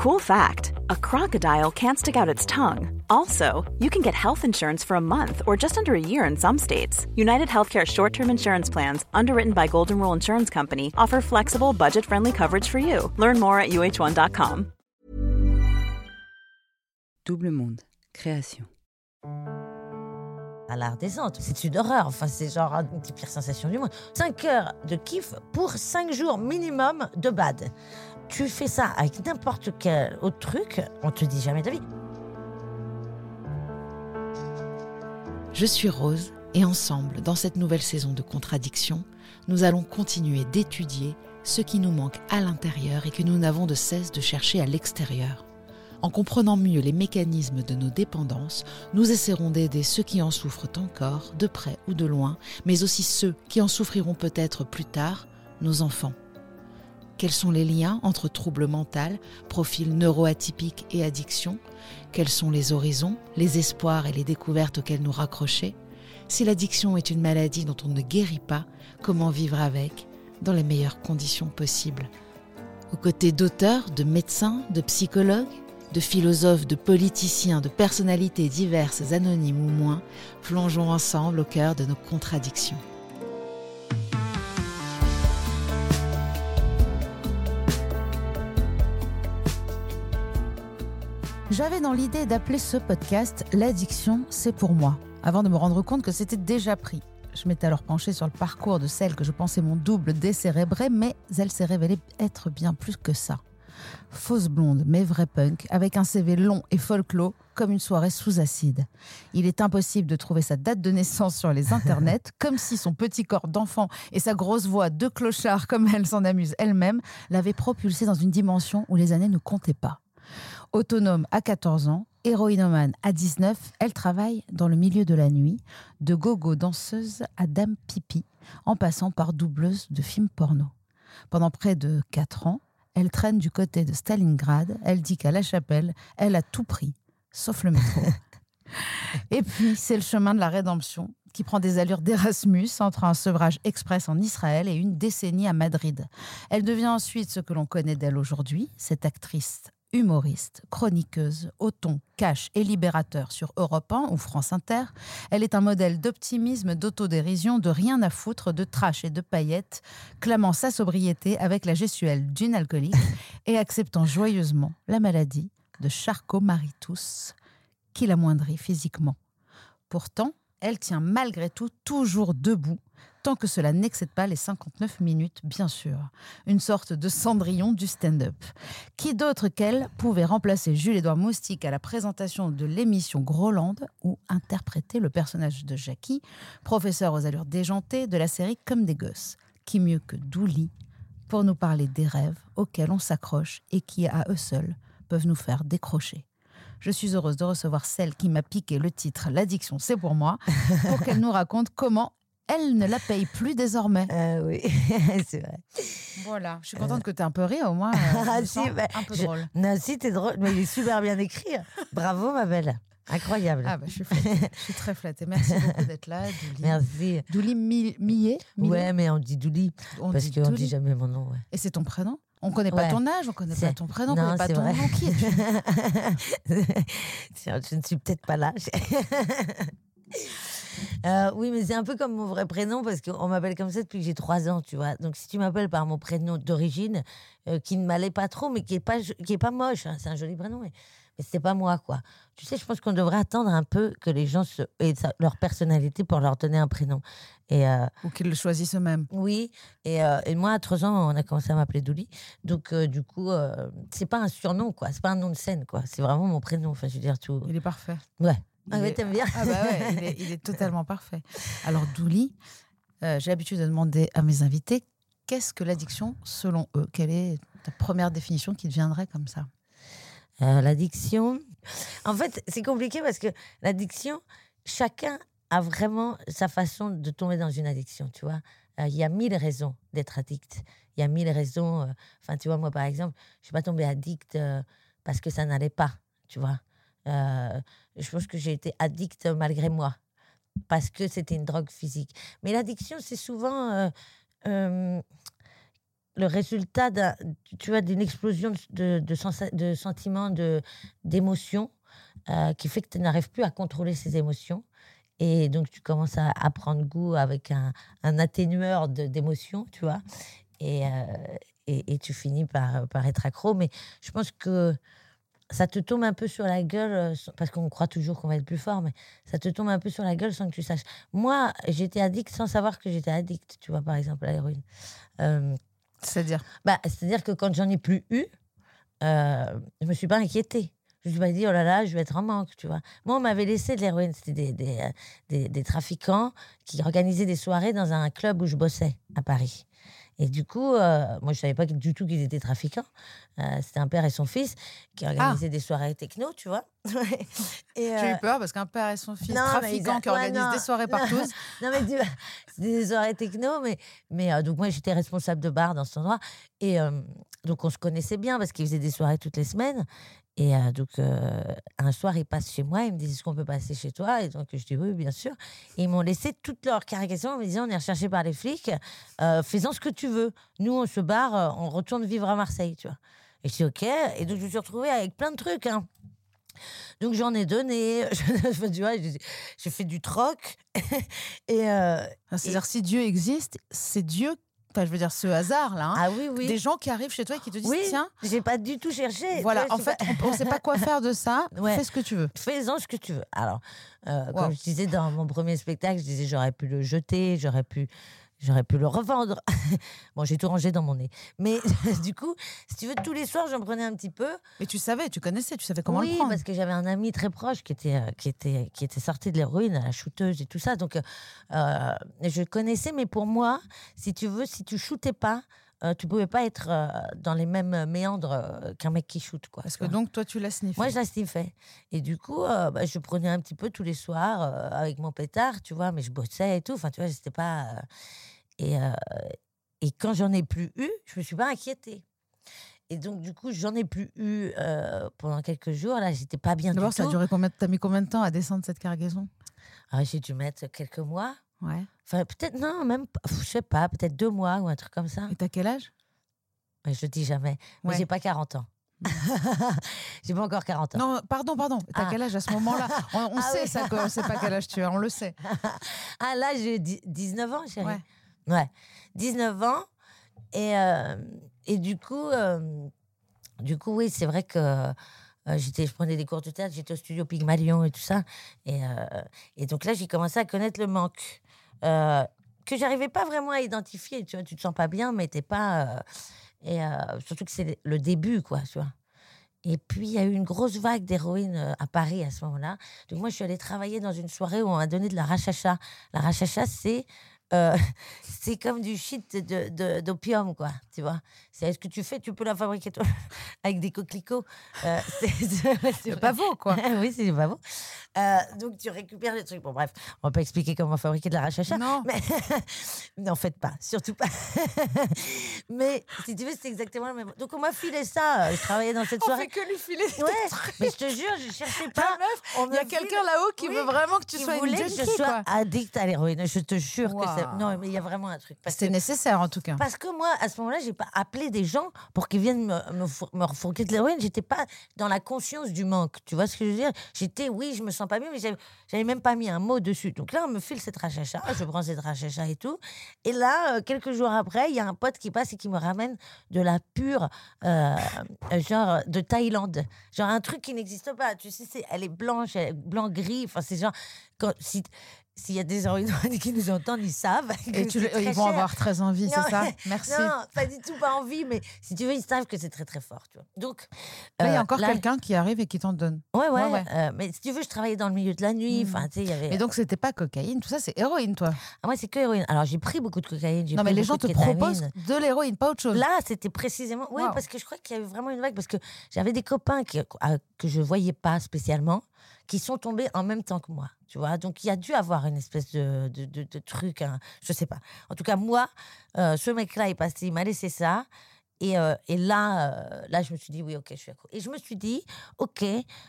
Cool fact a crocodile can't stick out its tongue. Also, you can get health insurance for a month or just under a year in some states. United Healthcare short term insurance plans, underwritten by Golden Rule Insurance Company, offer flexible, budget friendly coverage for you. Learn more at uh1.com. Double Monde, création. à la redescente. C'est une horreur. Enfin, c'est genre une des pires sensations du monde. 5 heures de kiff pour 5 jours minimum de bad. Tu fais ça avec n'importe quel autre truc, on te dit jamais de. Je suis Rose et ensemble, dans cette nouvelle saison de contradictions, nous allons continuer d'étudier ce qui nous manque à l'intérieur et que nous n'avons de cesse de chercher à l'extérieur. En comprenant mieux les mécanismes de nos dépendances, nous essaierons d'aider ceux qui en souffrent encore, de près ou de loin, mais aussi ceux qui en souffriront peut-être plus tard, nos enfants. Quels sont les liens entre troubles mentaux, profils neuroatypiques et addiction Quels sont les horizons, les espoirs et les découvertes auxquels nous raccrocher? Si l'addiction est une maladie dont on ne guérit pas, comment vivre avec dans les meilleures conditions possibles? Aux côtés d'auteurs, de médecins, de psychologues, de philosophes, de politiciens, de personnalités diverses, anonymes ou moins, plongeons ensemble au cœur de nos contradictions. J'avais dans l'idée d'appeler ce podcast L'addiction, c'est pour moi, avant de me rendre compte que c'était déjà pris. Je m'étais alors penchée sur le parcours de celle que je pensais mon double décérébré, mais elle s'est révélée être bien plus que ça. Fausse blonde, mais vrai punk, avec un CV long et folklore, comme une soirée sous acide. Il est impossible de trouver sa date de naissance sur les internets, comme si son petit corps d'enfant et sa grosse voix de clochard, comme elle s'en amuse elle-même, l'avaient propulsée dans une dimension où les années ne comptaient pas. Autonome à 14 ans, héroïnomane à 19, elle travaille dans le milieu de la nuit, de gogo danseuse à dame pipi, en passant par doubleuse de films porno. Pendant près de 4 ans, elle traîne du côté de Stalingrad. Elle dit qu'à la chapelle, elle a tout pris, sauf le métro. Et puis, c'est le chemin de la rédemption qui prend des allures d'Erasmus entre un sevrage express en Israël et une décennie à Madrid. Elle devient ensuite ce que l'on connaît d'elle aujourd'hui, cette actrice humoriste, chroniqueuse, au ton cash et libérateur sur Europe 1 ou France Inter. Elle est un modèle d'optimisme, d'autodérision, de rien à foutre, de trash et de paillettes, clamant sa sobriété avec la gestuelle d'une alcoolique et acceptant joyeusement la maladie de Charcot-Marie-Tous, qui l'amoindrit physiquement. Pourtant, elle tient malgré tout toujours debout tant que cela n'excède pas les 59 minutes, bien sûr. Une sorte de cendrillon du stand-up. Qui d'autre qu'elle pouvait remplacer Jules-Édouard Moustique à la présentation de l'émission Groland ou interpréter le personnage de Jackie, professeur aux allures déjantées de la série Comme des gosses? Qui mieux que Douli pour nous parler des rêves auxquels on s'accroche et qui, à eux seuls, peuvent nous faire décrocher? Je suis heureuse de recevoir celle qui m'a piqué le titre L'addiction, c'est pour moi, pour qu'elle nous raconte comment elle ne la paye plus désormais. Euh, oui, c'est vrai. Voilà, je suis contente que tu aies un peu ri au moins. Euh, Ah, si, bah, un peu je- drôle. Non, si, t'es drôle, mais il est super bien écrit. Bravo, ma belle. Incroyable. Ah bah, je suis flattée. Je suis très flattée. Merci beaucoup d'être là, Douli. Merci. Douli Mi- Millet Millet Ouais, mais on dit Douli, on parce qu'on Douli. dit jamais mon nom. Ouais. Et c'est ton prénom? On connaît pas Ouais. ton âge, on connaît pas ton prénom, on Non, connaît pas ton vrai. nom. Qui es-tu? Je ne suis peut-être pas là. Euh, oui, mais c'est un peu comme mon vrai prénom parce qu'on m'appelle comme ça depuis que j'ai trois ans, tu vois. Donc si tu m'appelles par mon prénom d'origine, euh, qui ne m'allait pas trop, mais qui est pas qui est pas moche, hein, c'est un joli prénom, mais, mais c'était pas moi, quoi. Tu sais, je pense qu'on devrait attendre un peu que les gens se, aient sa- leur personnalité pour leur donner un prénom. Et euh, Ou qu'ils le choisissent eux-mêmes. oui, et, euh, et moi à trois ans, on a commencé à m'appeler Douli. Donc euh, du coup, c'est pas un surnom, quoi. C'est pas un nom de scène, quoi. C'est vraiment mon prénom. Enfin, je veux dire tout. Il est parfait. Ouais. Ah ouais, t'aimes bien Ah bah ouais, il est, il est totalement parfait. Alors Douli, euh, j'ai l'habitude de demander à mes invités qu'est-ce que l'addiction selon eux? Quelle est ta première définition qui te viendrait comme ça? Euh, l'addiction? En fait, c'est compliqué parce que l'addiction, chacun a vraiment sa façon de tomber dans une addiction, tu vois. Euh, Il y a mille raisons d'être addict. Il y a mille raisons. Enfin, tu vois, moi, par exemple, je suis pas tombée addict parce que ça n'allait pas, tu vois. Euh, je pense que j'ai été addict malgré moi parce que c'était une drogue physique. Mais l'addiction, c'est souvent euh, euh, le résultat d'une explosion de, de, de sentiments, d'émotions, euh, qui fait que tu n'arrives plus à contrôler ces émotions. Et donc, tu commences à, à prendre goût avec un, un atténueur d'émotions, tu vois. Et, euh, et, et tu finis par, par être accro. Mais je pense que ça te tombe un peu sur la gueule, euh, parce qu'on croit toujours qu'on va être plus fort, mais ça te tombe un peu sur la gueule sans que tu saches. Moi, j'étais addict sans savoir que j'étais addict, tu vois, par exemple, à l'héroïne. Euh, C'est-à-dire? bah, C'est-à-dire que quand j'en ai plus eu, euh, je me suis pas inquiétée. Je me suis pas dit, oh là là, je vais être en manque, tu vois. Moi, on m'avait laissé de l'héroïne. C'était des, des, euh, des, des trafiquants qui organisaient des soirées dans un club où je bossais à Paris. Et du coup, euh, moi, je savais pas du tout qu'ils étaient trafiquants. Euh, C'était un père et son fils qui organisaient des soirées techno, tu vois. et, J'ai euh, eu peur parce qu'un père et son fils non, trafiquants qui ouais, organisent non, des soirées non. partout. non, mais tu c'était des soirées techno, mais, mais euh, donc moi j'étais responsable de bar dans cet endroit. Et euh, donc on se connaissait bien parce qu'ils faisaient des soirées toutes les semaines. Et euh, donc euh, un soir ils passent chez moi, ils me disent est-ce qu'on peut passer chez toi? Et donc je dis oui, bien sûr. Et ils m'ont laissé toute leur cargaison en me disant on est recherché par les flics, euh, fais-en ce que tu veux. Nous on se barre, on retourne vivre à Marseille, tu vois. Et je dis ok. Et donc je me suis retrouvée avec plein de trucs. Hein. Donc j'en ai donné, j'ai fait du troc. et euh, C'est-à-dire, si Dieu existe, c'est Dieu, enfin, je veux dire, ce hasard-là, hein, ah oui, oui. des gens qui arrivent chez toi et qui te disent oui, tiens, j'ai pas du tout cherché. voilà, en fait, pas- on ne sait pas quoi faire de ça, Ouais. fais ce que tu veux. Fais-en ce que tu veux. Alors, euh, Wow. comme je disais dans mon premier spectacle, je disais j'aurais pu le jeter, j'aurais pu, j'aurais pu le revendre. bon, j'ai tout rangé dans mon nez. Mais du coup, si tu veux, tous les soirs, j'en prenais un petit peu. Mais tu savais, tu connaissais, tu savais comment oui, le prendre. parce que j'avais un ami très proche qui était, euh, qui était, qui était sorti de l'héroïne, à la shooteuse et tout ça. Donc, euh, euh, je connaissais, mais pour moi, si tu veux, si tu shootais pas, euh, tu pouvais pas être euh, dans les mêmes méandres euh, qu'un mec qui shoot. Quoi, Parce que vois. donc, toi, tu l'as sniffé. Moi, je la sniffais. Et du coup, euh, bah, je prenais un petit peu tous les soirs avec mon pétard, tu vois, mais je bossais et tout. Enfin, tu vois, c'était pas. Et, et quand j'en ai plus eu, je me suis pas inquiétée. Et donc, du coup, j'en ai plus eu euh, pendant quelques jours. Là, j'étais pas bien D'abord, ça a duré combien T'as mis combien de temps à descendre cette cargaison? Ah, j'ai dû mettre quelques mois. Ouais. Enfin, peut-être, non, même, je sais pas, peut-être deux mois ou un truc comme ça. Et t'as quel âge? Je dis jamais. Mais Ouais. j'ai pas 40 ans. j'ai pas encore 40 ans. Non, pardon, pardon. T'as Ah. quel âge à ce moment-là? On, on Ah sait oui. ça, qu'on sait pas quel âge tu as, on le sait. Ah, là, j'ai dix- 19 ans, chérie. Ouais. Ouais, 19 ans. Et, euh, et du coup, euh, du coup, oui, c'est vrai que euh, j'étais, je prenais des cours de théâtre, j'étais au studio Pygmalion et tout ça. Et, et donc là, j'ai commencé à connaître le manque. Euh, que j'arrivais pas vraiment à identifier. Tu vois, tu te sens pas bien, mais t'es pas. euh, et euh, surtout que c'est le début, quoi, tu vois. Et puis, il y a eu une grosse vague d'héroïne euh, à Paris à ce moment-là. Donc, moi, je suis allée travailler dans une soirée où on m'a donné de la rachacha. La rachacha, c'est. Euh, c'est comme du shit de- de- d'opium, quoi. Tu vois C'est ce que tu fais, tu peux la fabriquer toi, avec des coquelicots? Euh, c'est Le pavot, quoi. oui, c'est du pavot. Euh, donc, tu récupères des trucs. Bon, bref, on va pas expliquer comment fabriquer de la rachacha. Non. Mais n'en faites pas, surtout pas. mais si tu veux, c'est exactement le même. Donc, on m'a filé ça. Je travaillais dans cette On soirée. fait que lui filer des Ouais, trucs. mais je te jure, je cherchais pas. On Il y a quelqu'un là-haut qui Oui, veut vraiment que tu sois une junkie, que je sois quoi. addict à l'héroïne. Je te jure que c'est. Waouh. Non, mais il y a vraiment un truc. C'était nécessaire, en tout cas. parce que moi, à ce moment-là, j'ai pas appelé des gens pour qu'ils viennent me, me, four- me refourguer de l'héroïne. J'étais pas dans la conscience du manque. Tu vois ce que je veux dire? J'étais, oui, je me sens pas bien, mais j'avais- même pas mis un mot dessus. Donc là, on me file cette rachacha, je prends cette rachacha et tout. Et là, euh, quelques jours après, il y a un pote qui passe et qui me ramène de la pure, euh, euh, genre de Thaïlande. Genre un truc qui n'existe pas. Tu sais, c'est- elle est blanche, elle est blanc-gris. Enfin, c'est genre. quand- si- S'il y a des héroïnes qui nous entendent, ils savent. Et tu, ils vont cher. avoir très envie, c'est ça Merci. Non, pas du tout, pas envie, mais si tu veux, ils savent que c'est très très fort. Tu vois. Donc, Là, il y a euh, encore quelqu'un qui arrive et qui t'en donne. Ouais, ouais. Ouais, ouais. euh, mais si tu veux, je travaillais dans le milieu de la nuit. Mhm. Enfin, il y avait. Mais donc, c'était pas cocaïne, tout ça, c'est héroïne, toi. Ah, moi, c'est que héroïne. Alors, j'ai pris beaucoup de cocaïne. Non, mais les gens te kétamine. proposent de l'héroïne, pas autre chose. Là, c'était précisément. Oui, Wow. parce que je crois qu'il y a eu vraiment une vague. Parce que j'avais des copains qui, que je voyais pas spécialement, qui sont tombés en même temps que moi. Tu vois Donc, il y a dû avoir une espèce de, de, de- truc. hein, je sais pas. En tout cas, moi, euh, ce mec-là est passé, il m'a laissé ça. Et, euh, et là, euh, là, je me suis dit, oui, ok, je suis accro. Et je me suis dit, ok,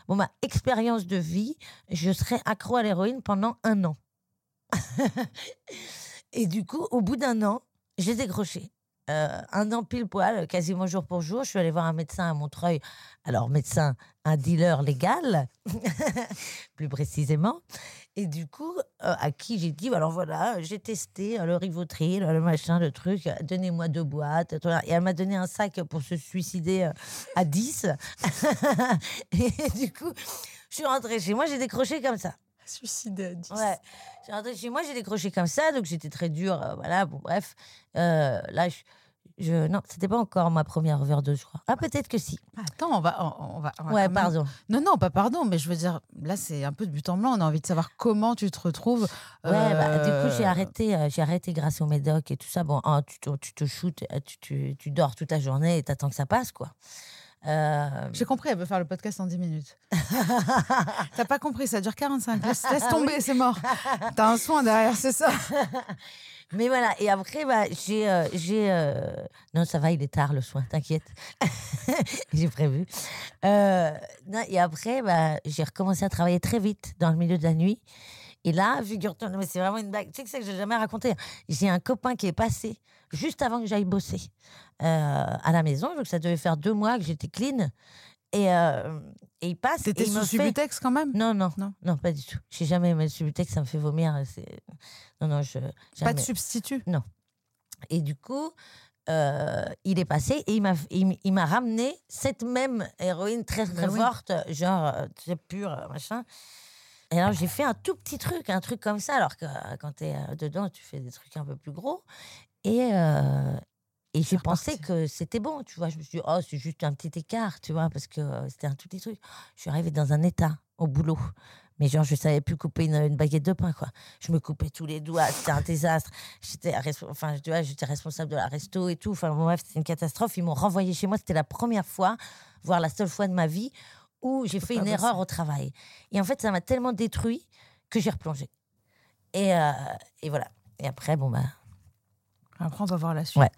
bon, ma expérience de vie, je serai accro à l'héroïne pendant un an. et du coup, au bout d'un an, j'ai décroché. Euh, un an pile poil, quasiment jour pour jour. Je suis allée voir un médecin à Montreuil. Alors, médecin, un dealer légal, plus précisément. Et du coup, euh, à qui j'ai dit, alors voilà, j'ai testé euh, le Rivotril, le machin, le truc, donnez-moi deux boîtes. Et elle m'a donné un sac pour se suicider à 10. et du coup, je suis rentrée chez moi, j'ai décroché comme ça. Suicidé à 10. Ouais. Je suis rentrée chez moi, j'ai décroché comme ça, donc j'étais très dure. euh, voilà, bon, bref. Euh, là, je, je- non, c'était pas encore ma première overdose, je crois. Ah, peut-être que si. Attends, on va. On, on va, on va Ouais, même- pardon. Non, non, pas pardon, mais je veux dire, là, c'est un peu de but en blanc. On a envie de savoir comment tu te retrouves. Ouais, bah, du coup, j'ai euh, arrêté, euh, j'ai arrêté grâce au médoc et tout ça. Bon, hein, tu, te- tu te shootes, euh, tu, tu, tu dors toute la journée et t'attends que ça passe, quoi. Euh, J'ai compris, elle veut faire le podcast en 10 minutes. T'as pas compris, ça dure 45. Laisse, laisse tomber, c'est mort. T'as un soin derrière, c'est ça. Mais voilà, et après, bah, j'ai. euh, j'ai euh, Non, ça va, il est tard le soin, t'inquiète. j'ai prévu. Euh, et après, bah, j'ai recommencé à travailler très vite dans le milieu de la nuit. Et là, figure-toi, mais c'est vraiment une blague. Tu sais que ça que j'ai jamais raconté. J'ai un copain qui est passé juste avant que j'aille bosser à la maison. Donc ça devait faire deux mois que j'étais clean. Et, et il passe. T'étais sous fait- Subutex quand même? Non, non, Non. non, pas du tout. J'ai jamais aimé le Subutex, ça me fait vomir. C'est... Non, non, je. Pas jamais. de substitut Et du coup, euh, il est passé et il m'a, il, m- il m'a ramené cette même héroïne très très Ben oui. forte, genre euh, très pure, euh, machin. Et alors j'ai fait un tout petit truc, un truc comme ça, alors que euh, quand tu es dedans, tu fais des trucs un peu plus gros. Et, euh, et j'ai pensé que c'était bon, tu vois. Je me suis dit, oh, c'est juste un petit écart, tu vois, parce que c'était un tout petit truc. Je suis arrivée dans un état au boulot. Mais genre, je savais plus couper une, une baguette de pain, quoi. Je me coupais tous les doigts, c'était un désastre. J'étais, enfin, j'étais responsable de la resto et tout. Enfin, bref, c'était une catastrophe. Ils m'ont renvoyé chez moi. C'était la première fois, voire la seule fois de ma vie, où j'ai fait une bosser. erreur au travail. Et en fait, ça m'a tellement détruit que j'ai replongé. Et, euh, et voilà. Et après, bon, bah. Après, on va voir la suite. Ouais.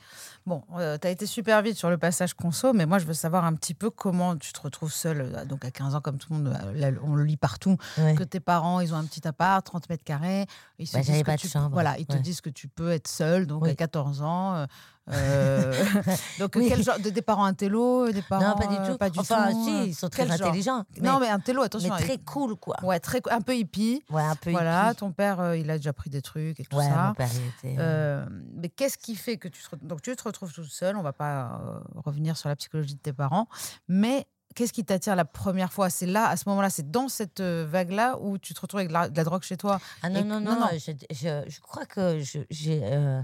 Bon, euh, tu as été super vite sur le passage conso, mais moi, je veux savoir un petit peu comment tu te retrouves seule, euh, donc à 15 ans, comme tout le monde, euh, là, on le lit partout, ouais. que tes parents, ils ont un petit appart, 30 mètres carrés. Ils se Bah, disent que de tu- chambre, Voilà, ils te disent que tu peux être seule, donc Oui. à 14 ans. euh, euh, donc, Oui. quel genre de, des parents intello, des parents non, pas du euh, tout. pas du enfin, tout, si, euh, ils sont très quel genre intelligents. Mais, Non, mais intello, mais attention. très et- cool, quoi. Ouais, très, un peu hippie. Ouais, un peu Voilà, hippie. ton père, euh, il a déjà pris des trucs et tout Ouais, ça. mon père, il était. Euh, mais qu'est-ce qui fait que tu te, donc tu te retrouves toute seule On va pas euh, revenir sur la psychologie de tes parents, mais qu'est-ce qui t'attire la première fois? C'est là, à ce moment-là, c'est dans cette euh, vague-là où tu te retrouves avec de la, de la drogue chez toi. Ah non, Et- non, non, non, non. Je, je, je crois que j'ai. euh,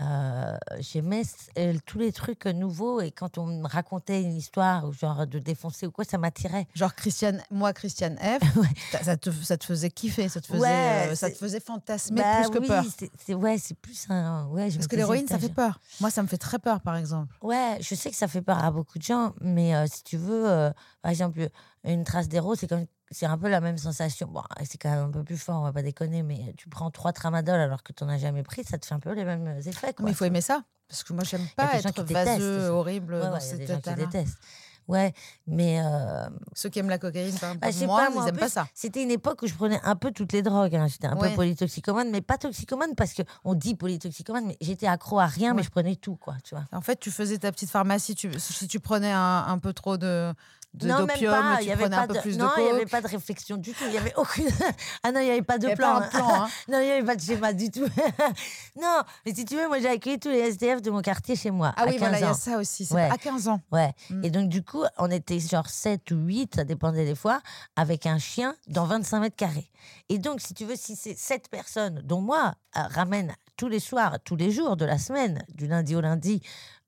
euh, j'aimais euh, tous les trucs nouveaux et quand on me racontait une histoire ou genre de défoncer ou quoi ça m'attirait Genre Christiane, moi Christiane F, Ouais. ça, ça te, ça te faisait kiffer, ça te faisait, Ouais, euh, ça te faisait fantasmer Bah plus que oui, peur. c'est- ouais c'est plus un ouais Parce que l'héroïne, ça fait peur. Moi, ça me fait très peur, par exemple. Ouais, je sais que ça fait peur à beaucoup de gens, mais euh, si tu veux, euh, par exemple, une trace d'héros, c'est comme c'est un peu la même sensation. Bon, c'est quand même un peu plus fort, on va pas déconner, mais tu prends trois tramadol alors que tu n'en as jamais pris, ça te fait un peu les mêmes effets. Quoi, mais il faut aimer ça. Parce que moi, j'aime pas être qui vaseux, horrible. Ouais, dans ouais, cet des gens qui état-là. détestent. Ouais, mais euh, Ceux qui aiment la cocaïne, par exemple, bah, moi, pas, moi, ils n'aiment pas plus, ça. C'était une époque où je prenais un peu toutes les drogues. hein. J'étais un Ouais. peu polytoxicomane, mais pas toxicomane parce que on dit polytoxicomane, mais j'étais accro à rien, mais je prenais tout, quoi, tu vois. En fait, tu faisais ta petite pharmacie. Tu, si tu prenais un, un peu trop de de- non, même pas. Il y avait pas de... non, n'y avait pas de réflexion du tout. Il y avait aucune. ah non, il n'y avait pas de y plan. pas un plan, hein. non, il n'y avait pas de schéma du tout. non, mais si tu veux, moi j'ai accueilli tous les SDF de mon quartier chez moi. Ah à oui, 15 voilà, il y a ça aussi. c'est Ouais. À 15 ans. Ouais. Mm. Et donc, du coup, on était genre 7 ou 8, ça dépendait des fois, avec un chien dans 25 mètres carrés. Et donc, si tu veux, si ces 7 personnes, dont moi, euh, ramènent tous les soirs, tous les jours de la semaine, du lundi au lundi,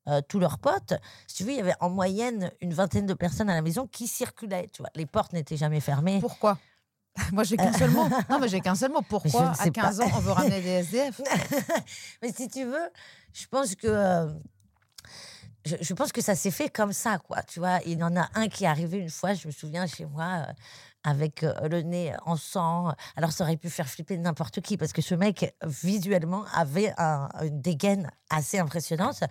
euh, tous leurs potes, si tu veux, il y avait en moyenne une vingtaine de personnes à la maison qui circulaient. Tu vois, les portes n'étaient jamais fermées. Pourquoi? Moi, j'ai qu'un seul mot. Non, mais j'ai qu'un seul mot. Pourquoi, à sais 15 pas. ans, on veut ramener des SDF Mais si tu veux, je pense que. euh, je, je pense que ça s'est fait comme ça, quoi. Tu vois, il y en a un qui est arrivé une fois, je me souviens chez moi, euh, avec euh, le nez en sang. Alors, ça aurait pu faire flipper n'importe qui, parce que ce mec, visuellement, avait un, une dégaine assez impressionnante.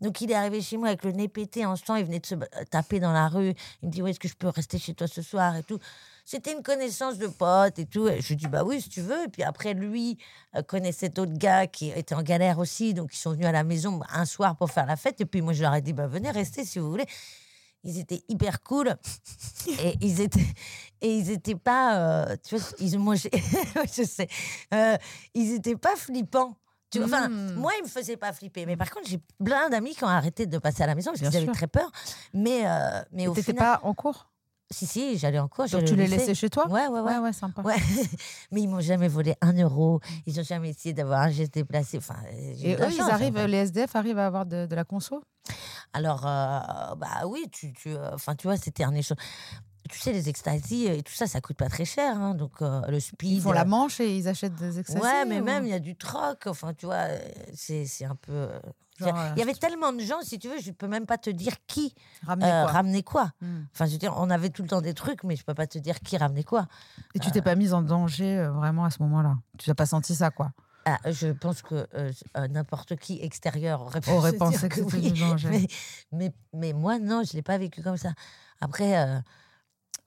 Donc, il est arrivé chez moi avec le nez pété en sang. Il venait de se taper dans la rue. Il me dit, où est-ce que je peux rester chez toi ce soir? et tout. C'était une connaissance de pote et tout. je lui dis, bah oui, si tu veux. Et puis après, lui euh, connaissait d'autres gars qui étaient en galère aussi. Donc, ils sont venus à la maison un soir pour faire la fête. Et puis, moi, je leur ai dit, bah venez, restez si vous voulez. Ils étaient hyper cool. et ils étaient, et ils étaient pas, euh, tu vois, ils mangeaient, je sais, euh, ils étaient pas flippants. Tu vois, Enfin, Mm. moi, ils me faisaient pas flipper. Mais par contre, j'ai plein d'amis qui ont arrêté de passer à la maison parce qu'ils avaient très peur. Mais, euh, mais au T'étais final, pas en cours? Si si, j'allais en cours. Donc tu les laissais chez toi? Ouais, ouais, ouais. Ouais, ouais, sympa. Ouais. mais ils m'ont jamais volé un euro. Ils ont jamais essayé d'avoir un geste déplacé. Enfin, Et eux, ils chance, arrivent, les SDF arrivent à avoir de, de la conso? Alors, euh, bah oui, tu, tu, euh, tu vois, c'était un échange. Tu sais, les extasies et tout ça, ça coûte pas très cher. hein, donc, euh, le speed. Ils font la euh, manche et ils achètent des extasies Ouais, mais ou- même, il y a du troc. Enfin, tu vois, euh, c'est c'est un peu. euh, Genre, Il y avait tellement de gens, si tu veux, je peux même pas te dire qui euh, quoi ramenait quoi. Hmm. Enfin, je veux dire, on avait tout le temps des trucs, mais je peux pas te dire qui ramenait quoi. Et tu t'es pas mise en danger euh, vraiment à ce moment-là? Tu n'as pas senti ça, quoi? Ah, je pense que euh, euh, n'importe qui extérieur aurait, pensé que c'était oui. Mais, mais, mais moi, non, je l'ai pas vécu comme ça. Après, euh,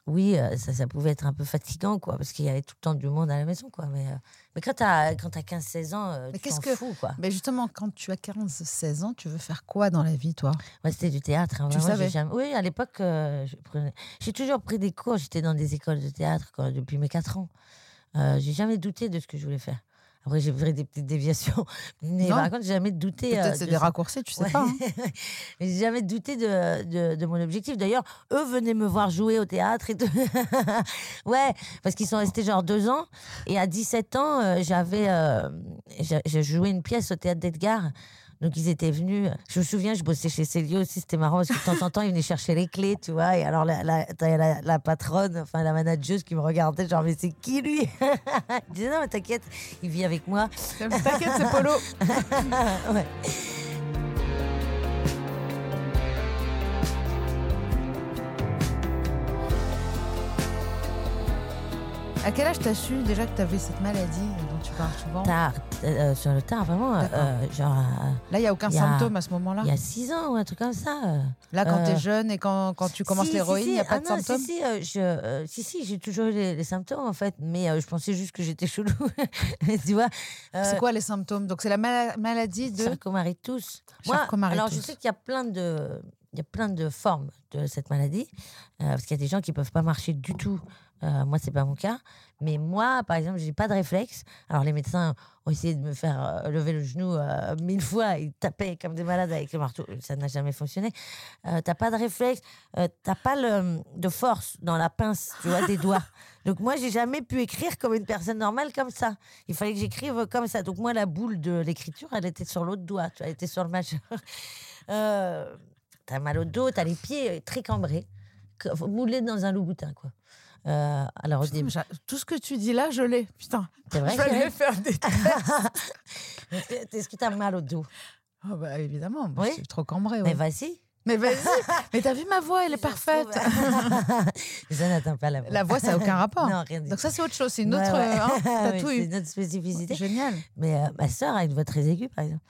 oui, euh, ça, ça pouvait être un peu fatigant, quoi, parce qu'il y avait tout le temps du monde à la maison, quoi. Mais, euh, mais quand tu as, quand as 15-16 ans, euh, Mais tu qu'est-ce t'en que- fous, quoi. Mais justement, quand tu as 15-16 ans, tu veux faire quoi dans la vie, toi? Moi, c'était du théâtre. hein, Tu vraiment, savais? jamais- Oui, à l'époque, euh, prenais- j'ai toujours pris des cours. J'étais dans des écoles de théâtre quoi, depuis mes 4 ans. Euh, j'ai jamais douté de ce que je voulais faire. Après, j'ai pris des petites déviations. Mais Non. par contre, j'ai jamais douté. Peut-être euh, c'est de des raccourcis, tu sais Ouais. pas. hein. Mais j'ai jamais douté de, de, de mon objectif. D'ailleurs, eux venaient me voir jouer au théâtre et tout. ouais, parce qu'ils sont restés genre deux ans. Et à 17 ans, euh, j'avais euh, j'ai j'ai joué une pièce au théâtre d'Edgar. Donc ils étaient venus. Je me souviens, je bossais chez Célio aussi. C'était marrant parce que de temps en temps, ils venaient chercher les clés, tu vois. Et alors la, la, la patronne, enfin la manageuse qui me regardait, genre mais c'est qui lui? Je disais non mais t'inquiète, il vit avec moi. T'inquiète, c'est Polo. ouais. À quel âge t'as su déjà que t'avais cette maladie? Tu souvent Tard, euh, sur le tard, vraiment, euh, genre. euh, Là, il n'y a aucun Il y a- symptôme à ce moment-là? Il y a six ans ou un truc comme ça. euh. Là, quand Euh, t'es jeune et quand, quand tu commences Si, l'héroïne, si, il n'y a si. pas Ah de non, symptômes? Si, si, euh, je, euh, si, si, j'ai toujours eu les, les symptômes en fait, mais euh, je pensais juste que j'étais chelou. tu vois euh, C'est quoi les symptômes? Donc, c'est la mala- maladie de. Charcot-Marie-Tous. Moi, Charcot-Marie-Tooth. alors je sais qu'il y a plein de, il y a plein de formes de cette maladie, euh, parce qu'il y a des gens qui peuvent pas marcher du tout. Euh, moi, c'est pas mon cas. Mais moi, par exemple, j'ai pas de réflexe. Alors les médecins ont essayé de me faire euh, lever le genou euh, mille fois. Ils tapaient comme des malades avec le marteau. Ça n'a jamais fonctionné. Euh, t'as pas de réflexe. T'as pas le, de force dans la pince, tu vois, des doigts. Donc moi, j'ai jamais pu écrire comme une personne normale comme ça. Il fallait que j'écrive comme ça. Donc moi, la boule de l'écriture, elle était sur l'autre doigt. Tu vois, elle était sur le majeur. T'as mal au dos, t'as les pieds très cambrés, moulés dans un loup-boutin, quoi. Euh, alors Putain, j'a- Tout ce que tu dis là, je l'ai. Putain. c'est vrai. je vais aller faire des. Est-ce que t'as mal au dos? Oh, bah, évidemment. Oui. Je suis trop cambrée. Mais vas-y. Mais vas-y. Mais t'as vu ma voix, elle est parfaite. Ça n'atteint pas la voix. La voix, ça n'a aucun rapport. Non, rien Donc, ça, c'est autre chose. C'est une autre. ouais. euh, hein, C'est autre spécificité. Génial. Mais euh, ma sœur a une voix très aiguë, par exemple.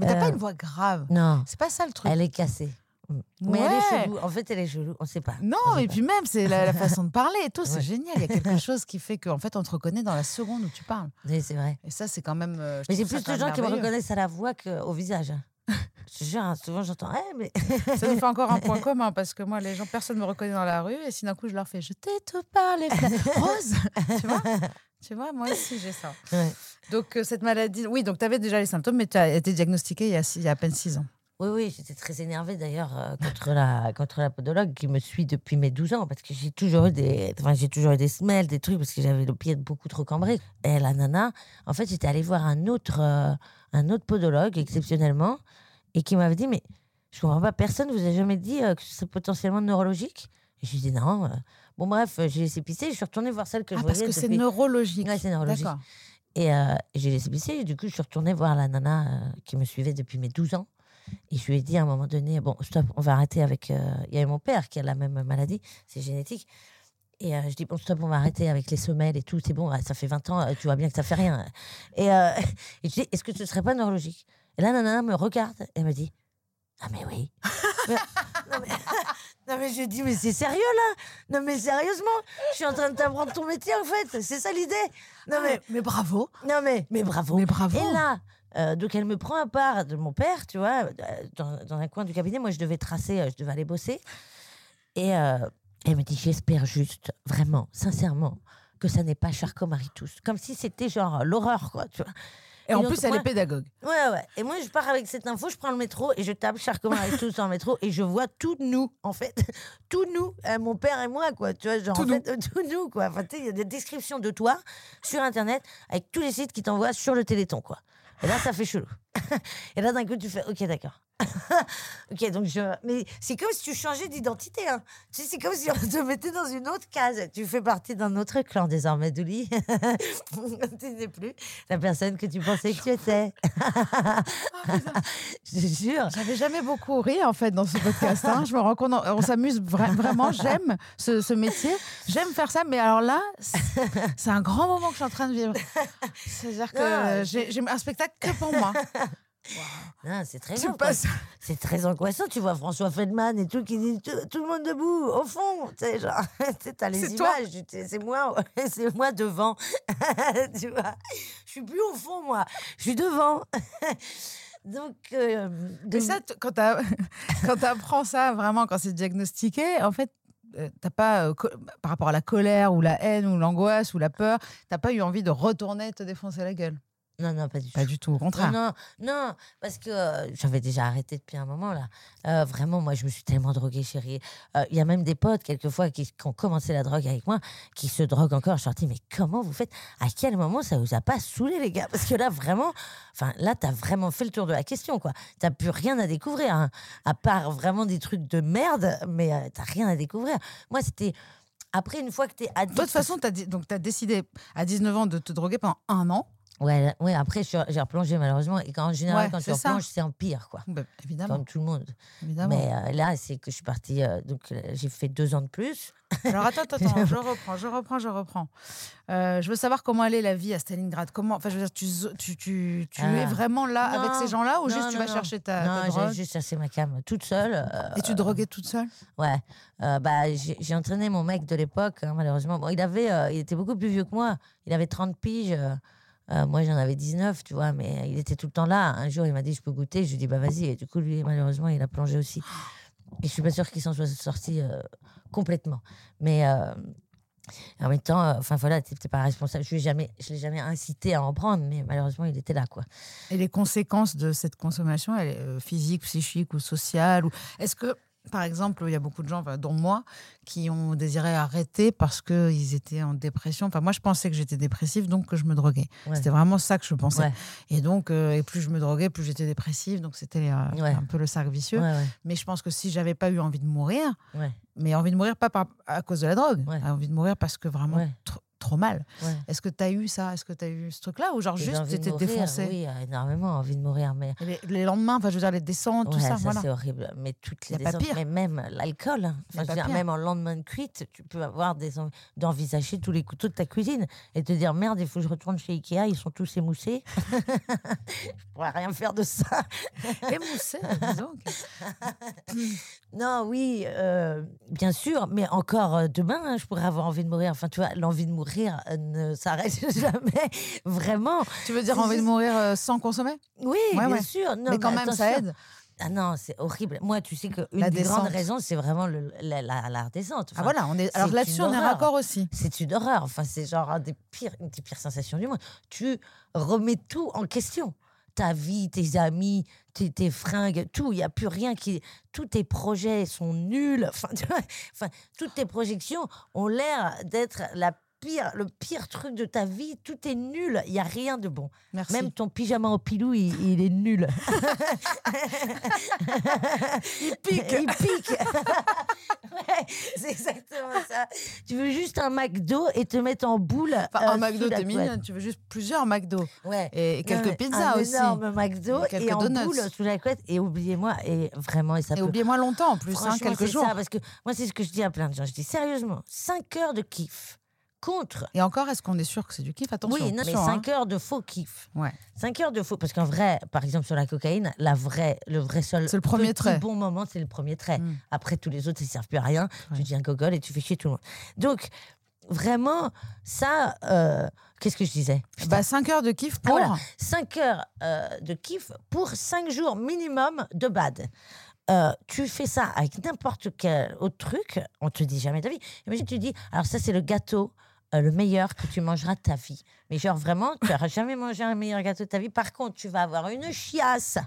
Mais t'as pas une voix grave. Non, C'est pas ça le truc. elle est cassée. Mais elle est chelou. En fait, elle est chelou. On sait pas. Non, pas. puis même, c'est la, la façon de parler et tout, c'est Ouais. génial. Il y a quelque chose qui fait qu'en fait, on te reconnaît dans la seconde où tu parles. Oui, c'est vrai. Et ça, c'est quand même. euh, Mais j'ai plus de gens qui me reconnaissent à la voix qu'au visage. hein. Je te jure, hein, souvent j'entends Eh, mais. Ça nous fait encore un point commun parce que moi, les gens, personne ne me reconnaît dans la rue et si d'un coup je leur fais Je t'ai tout parlé, Rose Tu vois Tu vois, moi aussi j'ai ça. Ouais. Donc, euh, cette maladie, oui, donc tu avais déjà les symptômes, mais tu as été diagnostiqué il y a, six- il y a à peine 6 ans. Oui, oui, j'étais très énervée d'ailleurs euh, contre, la, contre la podologue qui me suit depuis mes 12 ans parce que j'ai toujours eu des, enfin, j'ai toujours eu des semelles, des trucs parce que j'avais le pied beaucoup trop cambré. Et la nana, en fait, j'étais allée voir un autre, euh, un autre podologue exceptionnellement et qui m'avait dit Mais je comprends pas, personne vous a jamais dit euh, que c'est potentiellement neurologique? Et je lui ai dit Non. Bon, bref, j'ai laissé pisser, je suis retournée voir celle que Ah, je parce voyais que c'est neurologique. Ouais, c'est neurologique. Et j'ai laissé pisser. Et du coup, je suis retournée voir la nana qui me suivait depuis mes 12 ans. Et je lui ai dit à un moment donné, bon, stop, on va arrêter avec... euh, Il y avait mon père qui a la même maladie, c'est génétique. Et euh, je dis, bon, stop, on va arrêter avec les semelles et tout. C'est bon, ça fait 20 ans, euh, tu vois bien que ça fait rien. Et, euh, et je dis, est-ce que ce serait pas neurologique? Et là, Nana me regarde et me dit, ah, mais oui. Mais- non, mais, non, mais je dis, mais c'est sérieux là? Non, mais sérieusement, je suis en train de t'apprendre ton métier en fait. C'est ça l'idée. Non, mais, mais bravo. non, mais, mais bravo. Mais bravo. Et là, euh, donc elle me prend à part de mon père, tu vois, euh, dans, dans un coin du cabinet. Moi, je devais tracer, euh, je devais aller bosser. Et euh, elle me dit J'espère juste, vraiment, sincèrement, que ça n'est pas Charcot Maritus. Comme si c'était genre l'horreur, quoi, tu vois. Et, en donc, plus, elle moi- est pédagogue. Ouais, ouais. Et moi, je pars avec cette info, je prends le métro et je tape Charcot Maritus dans le métro et je vois tout nous, en fait. Tout nous, euh, mon père et moi, quoi. Tu vois, genre, Tout en nous. fait, euh, tout nous, quoi. Enfin, tu sais, il y a des descriptions de toi sur Internet avec tous les sites qui t'envoient sur le Téléthon, quoi. Et là, ça fait chelou. et là, d'un coup, tu fais, ok, d'accord. ok, donc je. Mais c'est comme si tu changeais d'identité. Hein. Tu sais, c'est comme si on te mettait dans une autre case. Tu fais partie d'un autre clan désormais, Douli. tu n'es plus la personne que tu pensais que tu étais. je te jure. J'avais jamais beaucoup ri en fait dans ce podcast. hein. Je me rends compte, on s'amuse vra- vraiment. J'aime ce, ce métier. J'aime faire ça. Mais alors là, c'est un grand moment que je suis en train de vivre. C'est-à-dire que j'ai un spectacle que pour moi. Non, c'est très C'est très angoissant. Tu vois François Feldman et tout qui dit tout, tout le monde debout, au fond. Tu sais, genre, t'as les images. C'est moi, c'est moi devant. tu vois, je suis plus au fond, moi. Je suis devant. Donc, euh, Mais donc- ça, quand tu apprends ça vraiment, quand c'est diagnostiqué, en fait, euh, t'as pas, euh, par rapport à la colère ou la haine ou l'angoisse ou la peur, t'as pas eu envie de retourner te défoncer la gueule. Non, non, pas du tout. Pas du tout, au contraire. Non, non, non, parce que euh, j'avais déjà arrêté depuis un moment là. Euh, vraiment, moi, je me suis tellement droguée, chérie. Euh, Il y a même des potes, quelquefois, qui, qui ont commencé la drogue avec moi, qui se droguent encore. Je leur dis, mais comment vous faites? À quel moment ça vous a pas saoulé, les gars? Parce que là, vraiment, enfin, là, t'as vraiment fait le tour de la question, quoi. T'as plus rien à découvrir, hein, à part vraiment des trucs de merde, mais t'as rien à découvrir. Moi, c'était. Après, une fois que t'es addict. De toute façon, tu as, décidé à 19 ans de te droguer pendant un an. Ouais, ouais après, j'ai replongé, malheureusement. Et quand, en général, Ouais, quand tu replonges, c'est en pire, quoi. Ben, évidemment. Comme tout le monde. évidemment. Mais euh, là, c'est que je suis partie. euh, donc, euh, j'ai fait deux ans de plus. Alors attends, attends, attends, je reprends, je reprends, je reprends. Je veux savoir comment allait la vie à Stalingrad. Comment, enfin, je veux dire, tu, tu, tu, tu Ah. es vraiment là avec ces gens-là ou non, juste tu vas chercher ta, non, j'ai juste cherché ma cam toute seule. et tu droguais toute seule? Ouais. Bah, j'ai entraîné mon mec de l'époque, hein, malheureusement. Bon, il, avait, il était beaucoup plus vieux que moi. Il avait 30 piges. Euh, moi, j'en avais 19, tu vois, mais il était tout le temps là. Un jour, il m'a dit, je peux goûter. Je lui ai dit, bah vas-y. Et du coup, lui, malheureusement, il a plongé aussi. Et je suis pas sûre qu'il s'en soit sorti euh, complètement. Mais euh, en même temps, enfin voilà, t'es pas responsable. Je ne l'ai jamais incité à en prendre, mais malheureusement, il était là, quoi. Et les conséquences de cette consommation, elle est physique, psychique ou sociale ou... Est-ce que, par exemple, il y a beaucoup de gens, dont moi, qui ont désiré arrêter parce qu'ils étaient en dépression. Enfin, moi, je pensais que j'étais dépressive, donc que je me droguais. Ouais. C'était vraiment ça que je pensais. Ouais. Et donc, euh, et plus je me droguais, plus j'étais dépressive. Donc, c'était euh, Ouais. un peu le cercle vicieux. Mais je pense que si j'avais pas eu envie de mourir, mais envie de mourir pas par- à cause de la drogue, envie de mourir parce que vraiment trop mal. ouais. Est-ce que tu as eu ça? Est-ce que tu as eu ce truc-là? Ou genre juste mourir, défoncé Oui, énormément envie de mourir, mais les, les lendemains, enfin, je veux dire, les descentes, tout ça, ça, voilà. c'est horrible. Mais toutes les descentes, pire. mais même l'alcool. hein. Enfin, je pas veux dire, pire. même en lendemain de cuite, tu peux avoir des envies d'envisager tous les couteaux de ta cuisine et te dire merde, il faut que je retourne chez Ikea, ils sont tous émoussés. je pourrais rien faire de ça. Émoussé, dis donc. Non, oui, euh, bien sûr, mais encore euh, demain, hein, je pourrais avoir envie de mourir. Enfin, tu vois, l'envie de mourir euh, ne s'arrête jamais, vraiment. Tu veux dire envie de juste- mourir euh, sans consommer? Oui, Ouais, bien ouais. sûr. Non, Mais quand même, ça aide. Ah non, c'est horrible. Moi, tu sais qu'une des grandes descente. raisons, c'est vraiment le- la, la, la redescente. Ah voilà, on est... alors là-dessus, on est raccord aussi. C'est une horreur. Enfin, c'est genre un des pires, une des pires sensations du monde. Tu remets tout en question. Ta vie, tes amis, tes, tes fringues, tout. Il n'y a plus rien qui. Tous tes projets sont nuls. Enfin, tu vois, enfin, toutes tes projections ont l'air d'être la pire, le pire truc de ta vie. Tout est nul. Il n'y a rien de bon. Merci. Même ton pyjama au pilou, il, il est nul. il pique. il pique. Ouais, c'est exactement ça. Tu veux juste un McDo et te mettre en boule. Enfin, euh, un McDo, sous la t'es mignonne. Tu veux juste plusieurs McDo. Ouais. Et quelques Non, pizzas un aussi. énorme McDo Et et en donuts. boule sous la couette. Et oubliez-moi, et vraiment, et ça Et peut oubliez-moi longtemps en plus, hein, quelques jours. Ça, parce que moi, c'est ce que je dis à plein de gens. Je dis sérieusement, 5 heures de kiff contre. Et encore, est-ce qu'on est sûr que c'est du kiff? Attention. oui, non, mais attention, 5 heures de faux kiff. hein. Ouais. 5 heures de faux. Parce qu'en vrai, par exemple, sur la cocaïne, la vraie, le vrai seul. C'est le premier trait. bon moment, c'est le premier trait. Mm. Après, tous les autres, ils servent plus à rien. Ouais. Tu deviens gogol et tu fais chier tout le monde. Donc, vraiment, ça. euh, Qu'est-ce que je disais? Bah, 5 heures de kiff pour. Ah, voilà. 5 heures euh, de kiff pour 5 jours minimum de bad. Euh, tu fais ça avec n'importe quel autre truc, on te dit jamais ta vie. Imagine, tu dis, alors ça c'est le gâteau euh, le meilleur que tu mangeras de ta vie. Mais genre vraiment, tu n'auras jamais mangé un meilleur gâteau de ta vie. Par contre, tu vas avoir une chiasse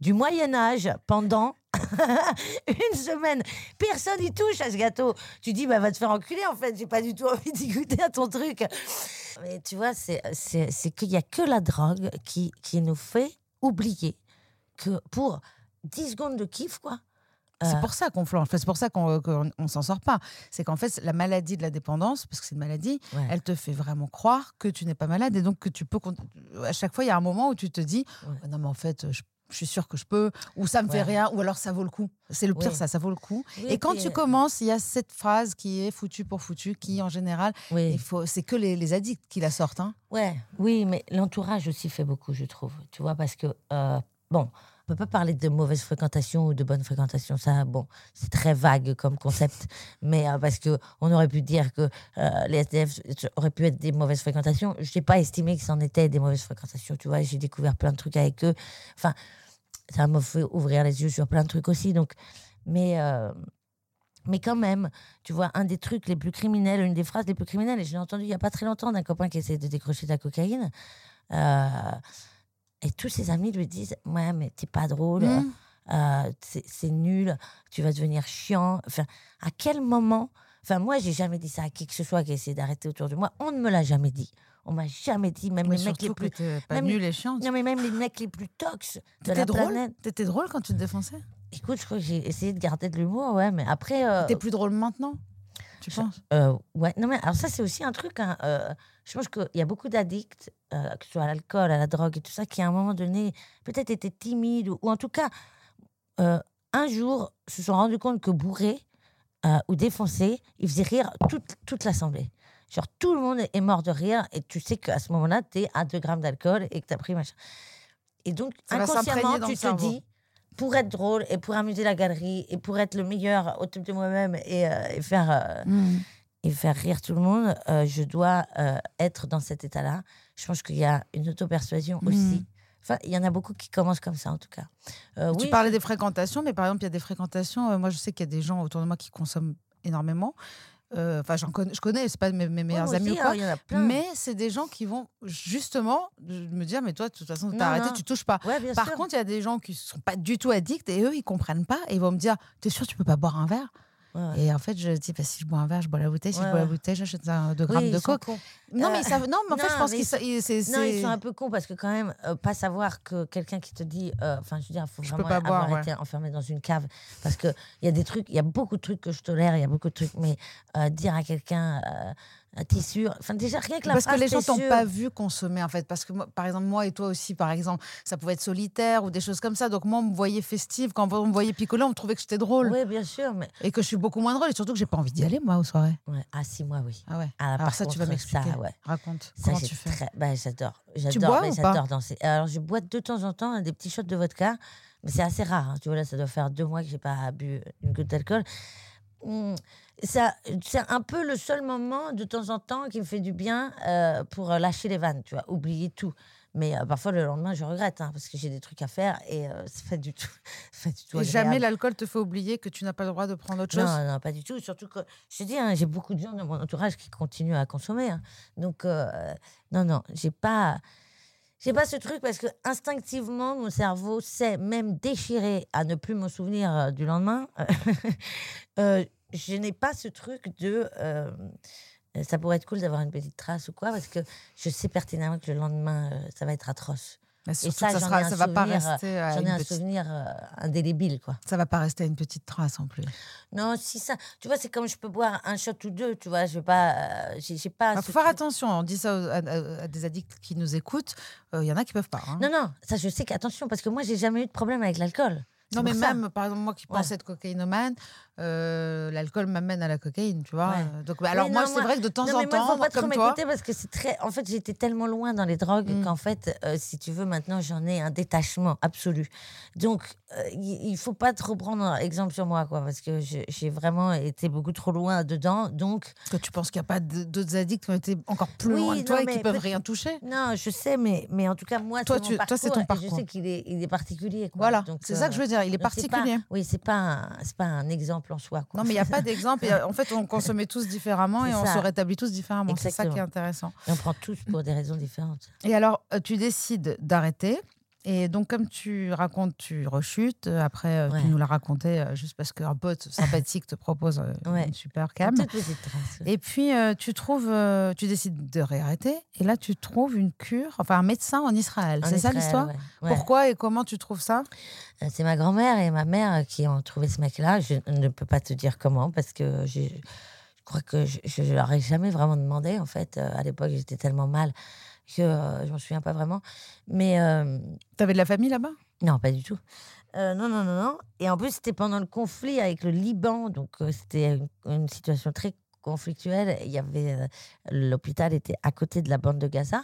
du Moyen Âge pendant une semaine. Personne n'y touche à ce gâteau. Tu dis, bah va te faire enculer en fait. J'ai pas du tout envie d'y goûter à ton truc. Mais tu vois, c'est qu'il y a que la drogue qui qui nous fait oublier que pour 10 secondes de kiff quoi. C'est euh, pour ça qu'on flanche. Enfin, c'est pour ça qu'on on s'en sort pas. C'est qu'en fait, la maladie de la dépendance, parce que c'est une maladie, ouais. elle te fait vraiment croire que tu n'es pas malade et donc que tu peux. À chaque fois, il y a un moment où tu te dis Ouais. Ah non, mais en fait, je, je suis sûre que je peux, ou ça me fait rien, ou alors ça vaut le coup. C'est le pire, ça, ça vaut le coup. Oui, et quand puis, tu euh, commences, il y a cette phrase qui est foutu pour foutu, qui en général, oui. il faut, c'est que les, les addicts qui la sortent. hein. Ouais, oui, mais l'entourage aussi fait beaucoup, je trouve. Tu vois, parce que, euh, bon, on peut pas parler de mauvaise fréquentation ou de bonne fréquentation. Ça, bon, c'est très vague comme concept. mais euh, parce que on aurait pu dire que euh, les SDF auraient pu être des mauvaises fréquentations. Je n'ai pas estimé que c'en était des mauvaises fréquentations. Tu vois, j'ai découvert plein de trucs avec eux. Enfin, ça m'a fait ouvrir les yeux sur plein de trucs aussi. Donc, mais. euh, mais quand même, tu vois, un des trucs les plus criminels, une des phrases les plus criminelles, et je l'ai entendu il n'y a pas très longtemps d'un copain qui essaie de décrocher de la cocaïne. Et tous ses amis lui disent Ouais, mais t'es pas drôle, Mmh. euh, c'est nul, tu vas devenir chiant. Enfin, à quel moment Enfin, moi, j'ai jamais dit ça à qui que ce soit qui a essayé d'arrêter autour de moi. On ne me l'a jamais dit. On m'a jamais dit, même Mais les mecs les plus. pas même nul et chiant. Non, mais même les mecs les plus tox de T'étais la drôle? planète. T'étais drôle quand tu te défonçais? Écoute, je crois que j'ai essayé de garder de l'humour, ouais, mais après. euh, T'es plus drôle maintenant? Tu Je- penses? Euh, ouais, non, mais alors ça, c'est aussi un truc. hein, euh, je pense qu'il y a beaucoup d'addicts, euh, que ce soit à l'alcool, à la drogue et tout ça, qui à un moment donné, peut-être étaient timides ou, ou en tout cas, euh, un jour, se sont rendus compte que bourrés euh, ou défoncés, ils faisaient rire toute, toute l'assemblée. Genre, tout le monde est mort de rire et tu sais qu'à ce moment-là, tu es à 2 grammes d'alcool et que tu as pris machin. Et donc, Ça inconsciemment, tu te dis, pour être drôle et pour amuser la galerie et pour être le meilleur au type de moi-même et, euh, et faire. euh, Mmh. et faire rire tout le monde, euh, je dois être dans cet état-là. Je pense qu'il y a une auto-persuasion Mm. aussi. Enfin, il y en a beaucoup qui commencent comme ça, en tout cas. Tu oui, parlais des fréquentations, mais par exemple, il y a des fréquentations. moi, je sais qu'il y a des gens autour de moi qui consomment énormément. Euh, Enfin, j'en connais, je connais, c'est pas mes, mes meilleurs amis aussi, ou quoi. hein. Mais c'est des gens qui vont justement me dire, mais toi, de toute façon, t'as arrêté, non. tu touches pas. Ouais, Par sûr. contre, il y a des gens qui sont pas du tout addicts et eux, ils comprennent pas et ils vont me dire, t'es sûr, tu peux pas boire un verre? Ouais, ouais. Et en fait, je dis, bah, si je bois un verre, je bois la bouteille. Si Ouais, je bois la ouais. bouteille, j'achète un 2 Oui, grammes de sont coke. Non, Euh, mais ils savent- non, mais en fait, je pense qu'ils c'est- Non, ils sont un peu cons parce que quand même, euh, pas savoir que quelqu'un qui te dit, euh, enfin, je veux dire, il faut Je vraiment pas avoir boire, été enfermé dans une cave parce que il y a des trucs, il y a beaucoup de trucs que je tolère, il y a beaucoup de trucs, mais euh, dire à quelqu'un, euh, t'es sûr, enfin déjà rien que la Parce que les gens t'ont pas vu consommer en fait. Parce que moi, par exemple, moi et toi aussi, par exemple, ça pouvait être solitaire ou des choses comme ça. Donc moi, on me voyait festive. Quand on me voyait picoler, on me trouvait que j'étais drôle. Oui, bien sûr, mais Et que je suis beaucoup moins drôle. Et surtout que j'ai pas envie d'y aller, moi, aux soirées. ouais, ah si, moi oui. Ah ouais. Ah, Alors ça, tu vas m'expliquer. ouais. Raconte. Ça, Comment tu fais très- bah, J'adore. mais ou pas j'adore danser. Alors, je bois de temps en temps hein, des petits shots de vodka, mais c'est assez rare. hein. Tu vois, là, ça doit faire deux mois que j'ai pas bu une goutte d'alcool. Ça, c'est un peu le seul moment de temps en temps qui me fait du bien euh, pour euh, lâcher les vannes, tu vois, oublier tout. Mais euh, parfois le lendemain, je regrette hein, parce que j'ai des trucs à faire et euh, c'est pas du tout, c'est pas du tout Et jamais l'alcool te fait oublier que tu n'as pas le droit de prendre autre chose? Non, non, pas du tout. Surtout que, je te dis, hein, j'ai beaucoup de gens dans mon entourage qui continuent à consommer. hein. Donc, non, non, j'ai pas. J'ai pas ce truc parce que instinctivement, mon cerveau sait, même déchiré à ne plus me souvenir du lendemain, euh, je n'ai pas ce truc de. euh, ça pourrait être cool d'avoir une petite trace ou quoi, parce que je sais pertinemment que le lendemain, euh, ça va être atroce. Mais Et ça, ça, sera- ça va pas rester J'en ai un petite- souvenir euh, indélébile, quoi. ça va pas rester à une petite trace en plus. Non, si ça. Tu vois, c'est comme je peux boire un shot ou deux, tu vois. Je vais pas. euh, j'ai pas. Il ce faut faire truc- attention. On dit ça aux- à, des addicts qui nous écoutent. Euh, Il y en a qui peuvent pas. hein. Non, non, ça, je sais qu'attention, parce que moi, j'ai jamais eu de problème avec l'alcool. Non, mais ça. même, par exemple, moi qui Ouais. pensais être cocaïnomane, euh, l'alcool m'amène à la cocaïne, tu vois. Ouais. Donc, bah, alors moi, c'est vrai que de temps non, en mais moi, temps, faut pas trop comme m'écouter parce que c'est très. En fait, j'étais tellement loin dans les drogues Mm. qu'en fait, euh, si tu veux, maintenant, j'en ai un détachement absolu. Donc, euh, il faut pas trop prendre exemple sur moi, quoi, parce que j'ai vraiment été beaucoup trop loin dedans. Donc, que tu penses qu'il n'y a pas d'autres addicts qui ont été encore plus Oui, loin de toi non, et qui peuvent rien toucher? non, je sais, mais, mais en tout cas, moi, Toi, c'est toi, c'est ton parcours. Je sais qu'il est, il est particulier. Quoi. Voilà, c'est ça que je veux dire. Il est donc c'est pas- particulier. oui, c'est pas, c'est pas un exemple en soi. Quoi. Non, mais il n'y a pas d'exemple. En fait, on consommait tous différemment et on se rétablit tous différemment. C'est ça qui est intéressant. Et on prend tous pour des raisons différentes. Et alors, euh, tu décides d'arrêter. Et donc, comme tu racontes, tu rechutes. Euh, Après, euh, Ouais. tu nous l'as raconté euh, juste parce qu'un pote sympathique te propose Ouais. une super cam. Et puis, tu trouves, tu décides de réarrêter. Et là, tu trouves une cure, enfin un médecin en Israël. C'est ça l'histoire? ouais. Pourquoi et comment tu trouves ça? C'est ma grand-mère et ma mère qui ont trouvé ce mec-là. Je ne peux pas te dire comment parce que j'ai- je crois que je ne leur ai jamais vraiment demandé. En fait, à l'époque, j'étais tellement mal que euh, je m'en souviens pas vraiment. Mais euh, Tu avais de la famille là-bas? Non, pas du tout. Euh, non, non, non, non. Et en plus, c'était pendant le conflit avec le Liban, donc euh, c'était une, une situation très conflictuelle. Il y avait euh, l'hôpital était à côté de la bande de Gaza.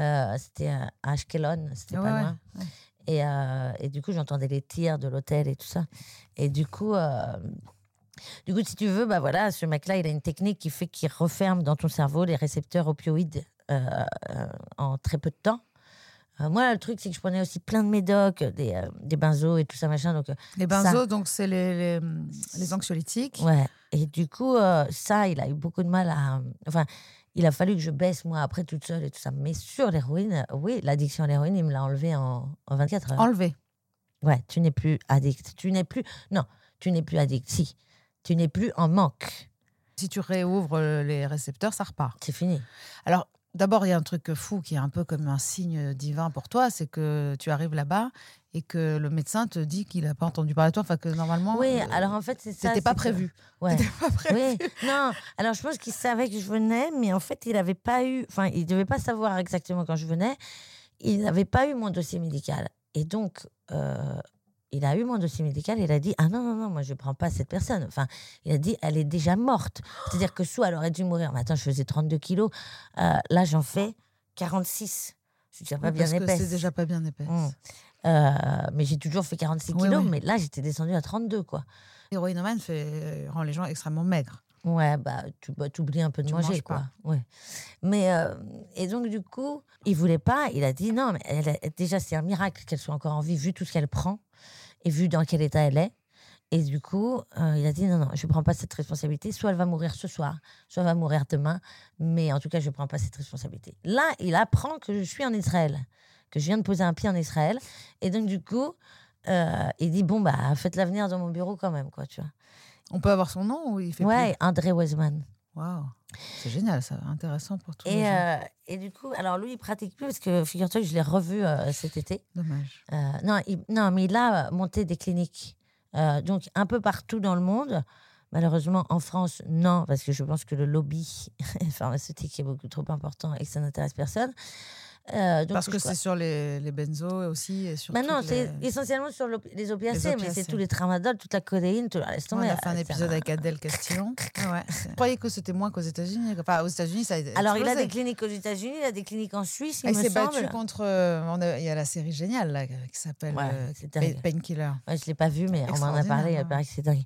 Euh, c'était à Ashkelon, c'était pas ouais, loin. ouais. Et, euh, et du coup, j'entendais les tirs de l'hôtel et tout ça. Et du coup, euh, du coup, si tu veux, bah voilà, ce mec-là, il a une technique qui fait qu'il referme dans ton cerveau les récepteurs opioïdes euh, euh, en très peu de temps. Euh, moi, le truc, c'est que je prenais aussi plein de médocs, des, euh, des benzos et tout ça, machin. Donc, euh, Les benzos, donc c'est les, les, les anxiolytiques. ouais. Et du coup, euh, ça, il a eu beaucoup de mal à. Enfin, il a fallu que je baisse, moi, après, toute seule et tout ça. Mais sur l'héroïne, oui, l'addiction à l'héroïne, il me l'a enlevé en, en 24 heures. Enlevé. Ouais, tu n'es plus addict. Tu n'es plus. Non, tu n'es plus addict. Si. Tu n'es plus en manque. Si tu réouvres euh, les récepteurs, ça repart. C'est fini. Alors, d'abord, il y a un truc fou qui est un peu comme un signe divin pour toi, c'est que tu arrives là-bas et que le médecin te dit qu'il n'a pas entendu parler de toi, enfin que normalement, Oui, euh, alors en fait, c'est ça. c'était pas que- prévu. Ouais. C'était pas prévu. Oui, non. Alors je pense qu'il savait que je venais, mais en fait, il n'avait pas eu. Enfin, il devait pas savoir exactement quand je venais. Il n'avait pas eu mon dossier médical. Et donc, euh, il a eu mon dossier médical il a dit Ah non, non, non, moi je ne prends pas cette personne. Enfin, il a dit Elle est déjà morte. C'est-à-dire que soit elle aurait dû mourir. Mais attends, je faisais 32 kilos. Euh, là, j'en fais 46. Je suis déjà pas bien Parce que c'est déjà pas bien épaisse. Mm. Euh, mais j'ai toujours fait 46 Ouais, kilos. Mais là, j'étais descendue à 32, quoi. L'héroïnomane fait, rend les gens extrêmement maigres. Ouais, bah, tu bah, oublies un peu de Tu manger, quoi. pas. Ouais. Mais, euh, et donc, du coup, il voulait pas. Il a dit non, mais elle est- déjà, c'est un miracle qu'elle soit encore en vie, vu tout ce qu'elle prend et vu dans quel état elle est. Et du coup, euh, il a dit non, non, je ne prends pas cette responsabilité. Soit elle va mourir ce soir, soit elle va mourir demain. Mais en tout cas, je ne prends pas cette responsabilité. Là, il apprend que je suis en Israël, que je viens de poser un pied en Israël. Et donc, du coup, euh, il dit bon, bah, faites-la venir dans mon bureau quand même, quoi, tu vois. On peut avoir son nom ou il fait Ouais, André Weisman. Waouh, c'est génial, ça, intéressant pour tous les Et, gens. euh, et du coup, alors lui, il pratique plus parce que figure-toi que je l'ai revu euh, cet été. Dommage. Euh, non, il- non, mais il a monté des cliniques. Euh, donc, un peu partout dans le monde. Malheureusement, en France, non, parce que je pense que le lobby pharmaceutique est beaucoup trop important et que ça n'intéresse personne. Euh, donc, Parce que c'est sur les, les benzos aussi et sur Bah non, c'est les- essentiellement sur les opiacés, mais c'est tous les tramadol, toute la codéine, tout. Laisse On a fait un euh, épisode avec Adèle Castillon. Ouais, je croyais que c'était moins qu'aux États-Unis. Enfin, aux États-Unis, ça a Alors, il a des cliniques aux États-unis, il a des cliniques en Suisse, il il s'est battu contre. euh, on a- Il y a la série géniale là, qui s'appelle Ouais. Painkiller. Ouais, je ne l'ai pas vu, mais on m'en a parlé, il paraît que c'est dingue.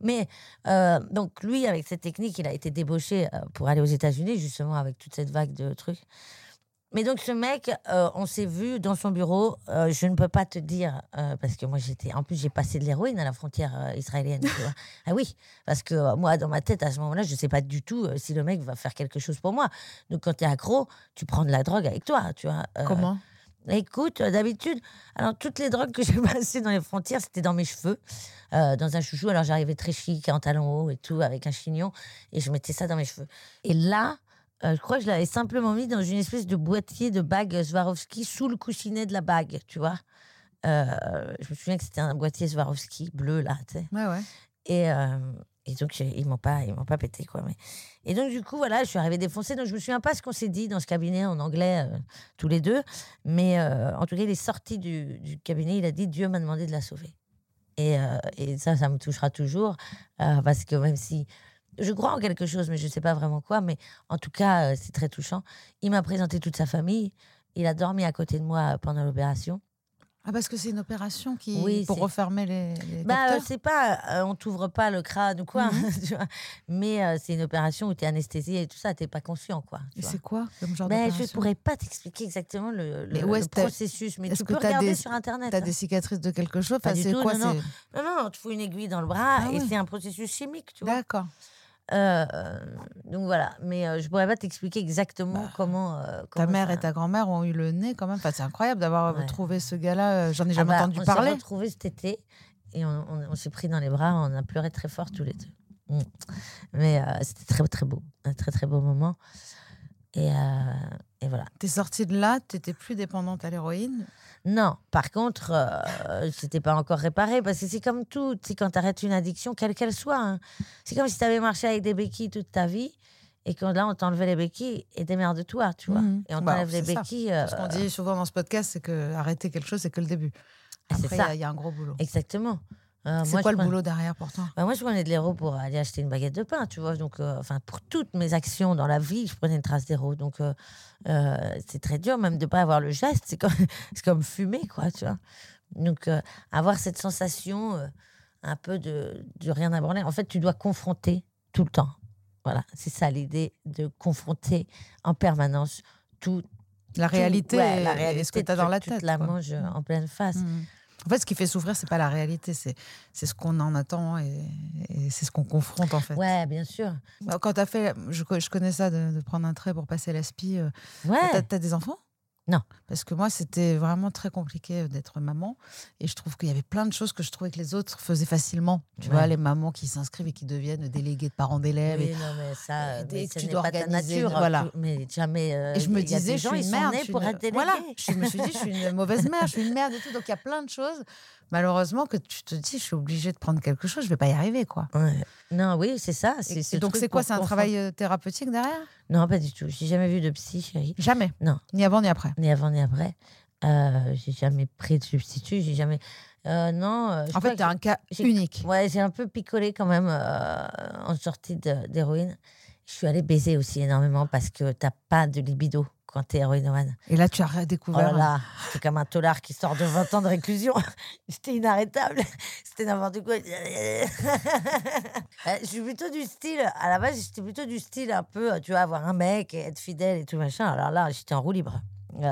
Mais euh, donc, lui, avec cette technique, il a été débauché pour aller aux États-Unis, justement, avec toute cette vague de trucs. Mais donc, ce mec, euh, on s'est vu dans son bureau. euh, je ne peux pas te dire, euh, parce que moi, j'étais. En plus, j'ai passé de l'héroïne à la frontière israélienne. tu vois. ah oui, parce que moi, dans ma tête, à ce moment-là, je ne sais pas du tout si le mec va faire quelque chose pour moi. Donc, quand tu es accro, tu prends de la drogue avec toi, tu vois. Comment? Écoute, d'habitude, alors toutes les drogues que j'ai passées dans les frontières, c'était dans mes cheveux, euh, dans un chouchou. Alors j'arrivais très chic, en talons hauts et tout, avec un chignon, et je mettais ça dans mes cheveux. Et là, Euh, je crois que je l'avais simplement mis dans une espèce de boîtier de bague Swarovski sous le coussinet de la bague, tu vois. Euh, je me souviens que c'était un boîtier Swarovski bleu, là, tu sais. Ouais, ouais. Et, euh, et donc, ils m'ont pas, ils m'ont pas pété, quoi. Mais... Et donc, du coup, voilà, je suis arrivée défoncée. Donc, je me souviens pas ce qu'on s'est dit dans ce cabinet en anglais, tous les deux. Mais en tout cas, il est sorti du, du cabinet. Il a dit Dieu m'a demandé de la sauver. Et, et ça, ça me touchera toujours. parce que même si je crois en quelque chose, mais je sais pas vraiment quoi. Mais en tout cas, euh, c'est très touchant. Il m'a présenté toute sa famille. Il a dormi à côté de moi euh, pendant l'opération. Ah, parce que c'est une opération qui Oui, pour refermer les, les Bah, euh, c'est pas, euh, on t'ouvre pas le crâne ou quoi, Mhm. tu vois. Mais euh, c'est une opération où tu es anesthésié et tout ça, t'es pas conscient, quoi. tu Et c'est quoi comme genre Ben, je pourrais pas t'expliquer exactement le, le- Mais le processus, mais tu que peux t'as regarder des- sur internet. T'as hein. des cicatrices de quelque chose? Pas du c'est tout, quoi non, c'est- Non, non, on te fout une aiguille dans le bras Ah et ouais. c'est un processus chimique, tu vois. D'accord. Euh, euh, donc voilà, mais euh, je pourrais pas t'expliquer exactement Bah, comment. euh, Ta mère ça- et ta grand-mère ont eu le nez quand même. Enfin, c'est incroyable d'avoir Ouais. trouvé ce gars-là. J'en ai Ah jamais bah, entendu on parler. s'est retrouvés cet été et on, on- on s'est pris dans les bras, on a pleuré très fort tous les deux. Mm. Mais c'était très très beau, un très très beau moment. Et, et voilà. T'es sortie de là, t'étais plus dépendante à l'héroïne. Non, par contre, euh, c'était pas encore réparé parce que c'est comme tout, sais, quand tu arrêtes une addiction, quelle qu'elle soit, hein. c'est comme si tu avais marché avec des béquilles toute ta vie et que là on t'enlevait les béquilles et démerde-toi, tu vois. Mhm. Et on Bah, t'enlève les c'est béquilles. euh, Ce qu'on dit souvent dans ce podcast, c'est que arrêter quelque chose, c'est que le début. Ah, c'est Après, y il y, a un gros boulot. Exactement. Euh, C'est quoi le boulot derrière pour toi? Bah, moi, je prenais de l'héros pour aller acheter une baguette de pain, tu vois. Donc, euh, enfin, pour toutes mes actions dans la vie, je prenais une trace d'héros. Donc, euh, euh, c'est très dur même de pas avoir le geste. C'est comme, fumer, quoi, tu vois. Donc, avoir cette sensation un peu de, de rien à branler. En fait, tu dois confronter tout le temps. Voilà, c'est ça l'idée de confronter en permanence tout. La tout- réalité, ouais, la réalité, ce que tu as dans la tu tête. te la manges en pleine face. Mhm. En fait, ce qui fait souffrir, c'est pas la réalité, c'est ce qu'on en attend et, et c'est ce qu'on confronte en fait. Ouais, bien sûr. Bah, Quand tu as fait, je, co- je connais ça de, de prendre un trait pour passer l'aspi. euh, Ouais. T'as as des enfants? Non. Parce que moi, c'était vraiment très compliqué euh, d'être maman. Et je trouve qu'il y avait plein de choses que je trouvais que les autres faisaient facilement. Tu Ouais. vois, les mamans qui s'inscrivent et qui deviennent déléguées de parents d'élèves. Oui, et- non, mais ça, et dès mais que ce tu dois pas ta nature. voilà. Mais jamais. euh, Et je me disais, je gens, suis une pour une- être. Voilà, je me suis dit, je suis une mauvaise mère, je suis une merde et tout. Donc il y a plein de choses, malheureusement, que tu te dis, je suis obligée de prendre quelque chose, je vais pas y arriver, quoi. Ouais. Non, oui, c'est ça. C'est ce donc c'est quoi C'est un travail euh, thérapeutique derrière? Non, pas du tout. J'ai jamais vu de psy, chérie. Jamais. Non. Ni avant ni après. Ni avant ni après. Euh, j'ai jamais pris de substitut. J'ai jamais. Euh, non. euh, je En fait, tu as que- un cas unique. Ouais, j'ai un peu picolé quand même euh, en sortie d'héroïne. Je suis allée baiser aussi énormément parce que t'as pas de libido quand t'es héroïnomane. Et là, tu as Oh redécouvert. là là, c'est comme un tolard qui sort de 20 ans de réclusion. J'étais inarrêtable. C'était n'importe quoi. Euh, Je suis plutôt du style, à la base, j'étais plutôt du style un peu, tu vois, avoir un mec et être fidèle et tout machin. Alors là, j'étais en roue libre. Euh,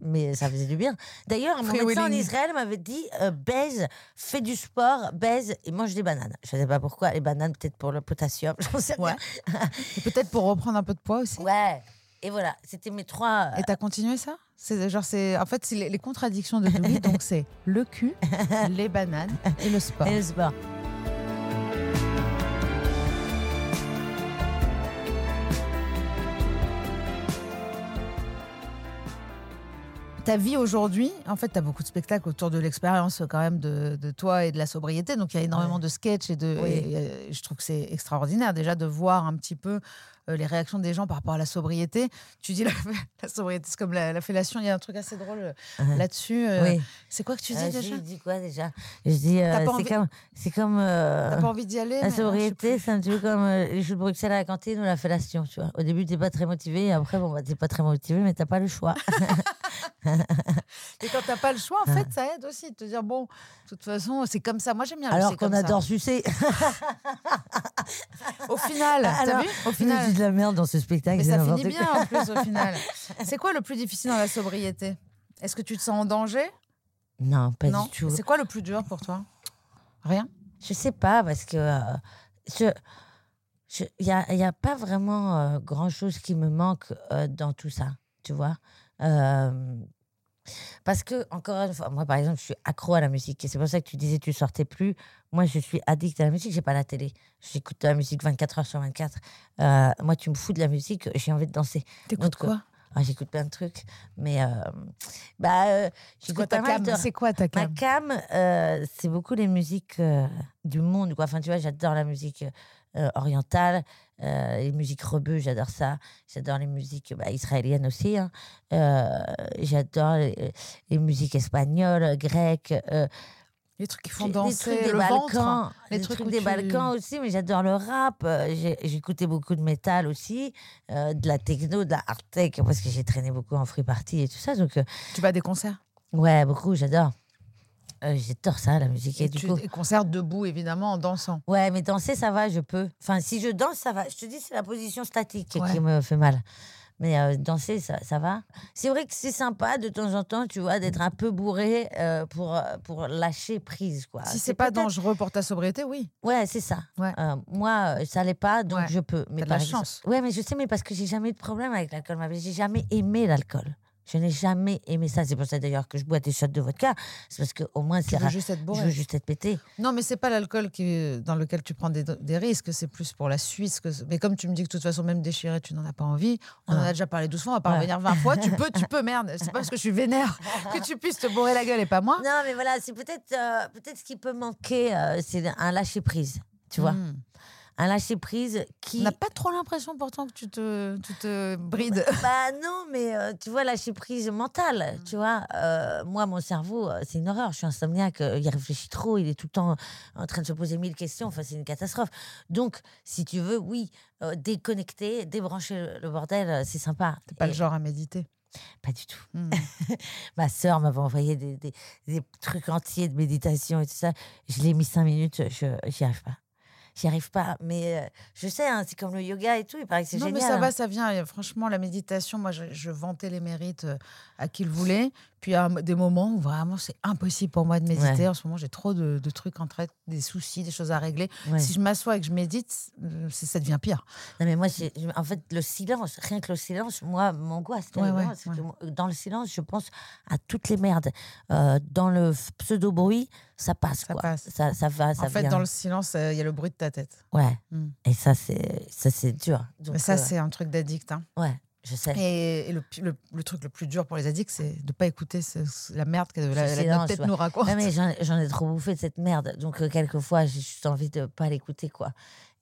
mais ça faisait du bien. D'ailleurs, mon médecin en. Israël m'avait dit euh, baise, fais du sport, baise et mange des bananes. Je ne sais pas pourquoi. Les bananes, peut-être pour le potassium, j'en sais Ouais. peut-être pour reprendre un peu de poids aussi. Ouais. Et voilà, c'était mes trois. Et t'as continué ça? C'est genre c'est en fait c'est les, les contradictions de Louis donc c'est le cul, les bananes et le sport. Et le sport. Ta vie aujourd'hui, en fait, tu as beaucoup de spectacles autour de l'expérience quand même de, de toi et de la sobriété. Donc il y a énormément Ouais. de sketchs et de. Oui. et, euh, je trouve que c'est extraordinaire déjà de voir un petit peu euh, les réactions des gens par rapport à la sobriété. Tu dis la, la sobriété, c'est comme la, la fellation. Il y a un truc assez drôle euh, là-dessus. euh, Oui. C'est quoi que tu dis déjà Je dis quoi déjà? Je dis, c'est envie- comme, c'est comme T'as pas envie d'y aller la sobriété, c'est un petit peu comme les jeux de Bruxelles à la cantine ou la fellation, tu vois. Au début, t'es pas très motivé, et après, bon, bah, t'es pas très motivé, mais t'as pas le choix. Et quand t'as pas le choix, en fait, ça aide aussi de te dire bon, de toute façon, c'est comme ça. Moi, j'aime bien. Alors qu'on comme ça. adore sucer. Au final, t'as Alors, vu Au Je final, dis de la merde dans ce spectacle. Mais c'est ça finit quoi. bien en plus au final. C'est quoi le plus difficile dans la sobriété? Est-ce que tu te sens en danger? Non, pas Non. du tout. C'est quoi le plus dur pour toi? Rien? Je sais pas, parce que euh, je. Il n'y a, y a pas vraiment grand chose qui me manque euh, dans tout ça, tu vois? Euh, Parce que, encore une fois, moi, par exemple, je suis accro à la musique. Et c'est pour ça que tu disais tu sortais plus. Moi, je suis addict à la musique. J'ai pas la télé. J'écoute de la musique 24 heures sur 24. Euh, moi, tu me fous de la musique. J'ai envie de danser. T'écoutes euh, quoi? ah, j'écoute plein de trucs. Mais, euh, bah, euh, C'est quoi ta cam? de- C'est quoi ta Ma cam? cam, euh, c'est beaucoup les musiques du monde. Quoi. Enfin, tu vois, j'adore la musique orientale, euh, les musiques rebeux, j'adore ça. J'adore les musiques bah, israéliennes aussi. hein. Euh, j'adore les, les musiques espagnoles, grecques. euh, Les trucs qui font les danser trucs des le ventre. Balkans, les les trucs trucs des tu- Balkans aussi, mais j'adore le rap. euh, J'écoutais beaucoup de métal aussi, euh, de la techno, de la hard tech, parce que j'ai traîné beaucoup en free party et tout ça. Donc, euh, Tu vas à des concerts? ouais, beaucoup, j'adore. Euh, j'adore ça, la musique. Et, Et du tu coup, des concerts debout, évidemment, en dansant. ouais, mais danser, ça va, je peux. Enfin, si je danse, ça va. Je te dis, c'est la position statique Ouais. qui me fait mal. Mais euh, danser, ça, ça va. C'est vrai que c'est sympa de temps en temps, tu vois, d'être un peu bourré euh, pour, euh, pour lâcher prise. Quoi. si c'est pas dangereux pour ta sobriété, oui. Ouais, c'est ça. Ouais. Euh, moi, ça l'est pas, donc Ouais. je peux. Mais T'as de la exemple- chance. Ouais, mais je sais, mais parce que j'ai jamais eu de problème avec l'alcool. J'ai jamais aimé l'alcool. Je n'ai jamais aimé ça. C'est pour ça d'ailleurs que je bois des shots de vodka. C'est parce que au moins c'est veux ra- juste être Je bourré. veux juste être pété. Non, mais c'est pas l'alcool qui, dans lequel tu prends des, des risques, c'est plus pour la Suisse. Que, mais comme tu me dis que de toute façon, même déchiré, tu n'en as pas envie, on en Ah. a déjà parlé doucement, on va pas Ouais. revenir 20 fois. Tu peux, tu peux, merde. C'est pas parce que je suis vénère que tu puisses te bourrer la gueule et pas moi. Non, mais voilà, c'est peut-être euh, peut-être ce qui peut manquer, euh, c'est un lâcher prise. Tu vois, Hmm. Un lâcher prise On qui. n'a pas trop l'impression pourtant que tu te, tu te brides. Bah non, mais euh, tu vois, lâcher prise mentale, Mm. tu vois. euh, moi, mon cerveau, euh, c'est une horreur. Je suis insomniaque, il réfléchit trop, il est tout le temps en train de se poser mille questions. Enfin, c'est une catastrophe. Donc, si tu veux, oui, euh, déconnecter, débrancher le, bordel, c'est sympa. T'es pas Et- le genre à méditer. Pas du tout. Hmm. Ma sœur m'avait envoyé des, des- des trucs entiers de méditation et tout ça. Je l'ai mis cinq minutes, je j'y arrive pas. J'y arrive pas. Mais euh, je sais, hein, c'est comme le yoga et tout, il paraît que c'est Non, génial. mais ça hein. va, ça vient. Et franchement, la méditation, moi, je, je vantais les mérites euh, à qui le voulait. Puis il y a des moments où vraiment c'est impossible pour moi de méditer. Ouais. En ce moment, j'ai trop de, de trucs en tête, des soucis, des choses à régler. Ouais. Si je m'assois et que je médite, c'est- ça devient pire. Non, mais moi, en fait, le silence, rien que le silence, moi, m'angoisse. Ouais, dans le silence, je pense à toutes les merdes. Euh, dans le pseudo-bruit, ça passe. Ça quoi. passe. Ça, ça va, ça en fait, vient. dans le silence, euh, il y a le bruit de ta tête. Ouais. Hmm. Et ça, c'est ça, c'est dur. Donc, Mais ça, euh, c'est un truc d'addict. hein. Ouais, je sais. Et, et le, pi- le- le truc le plus dur pour les addicts, c'est de ne pas écouter ce- la merde que la, la- notre tête nous raconte. Ouais, mais j'en ai trop bouffé de cette merde. Donc, euh, quelquefois, j'ai juste envie de pas l'écouter, quoi.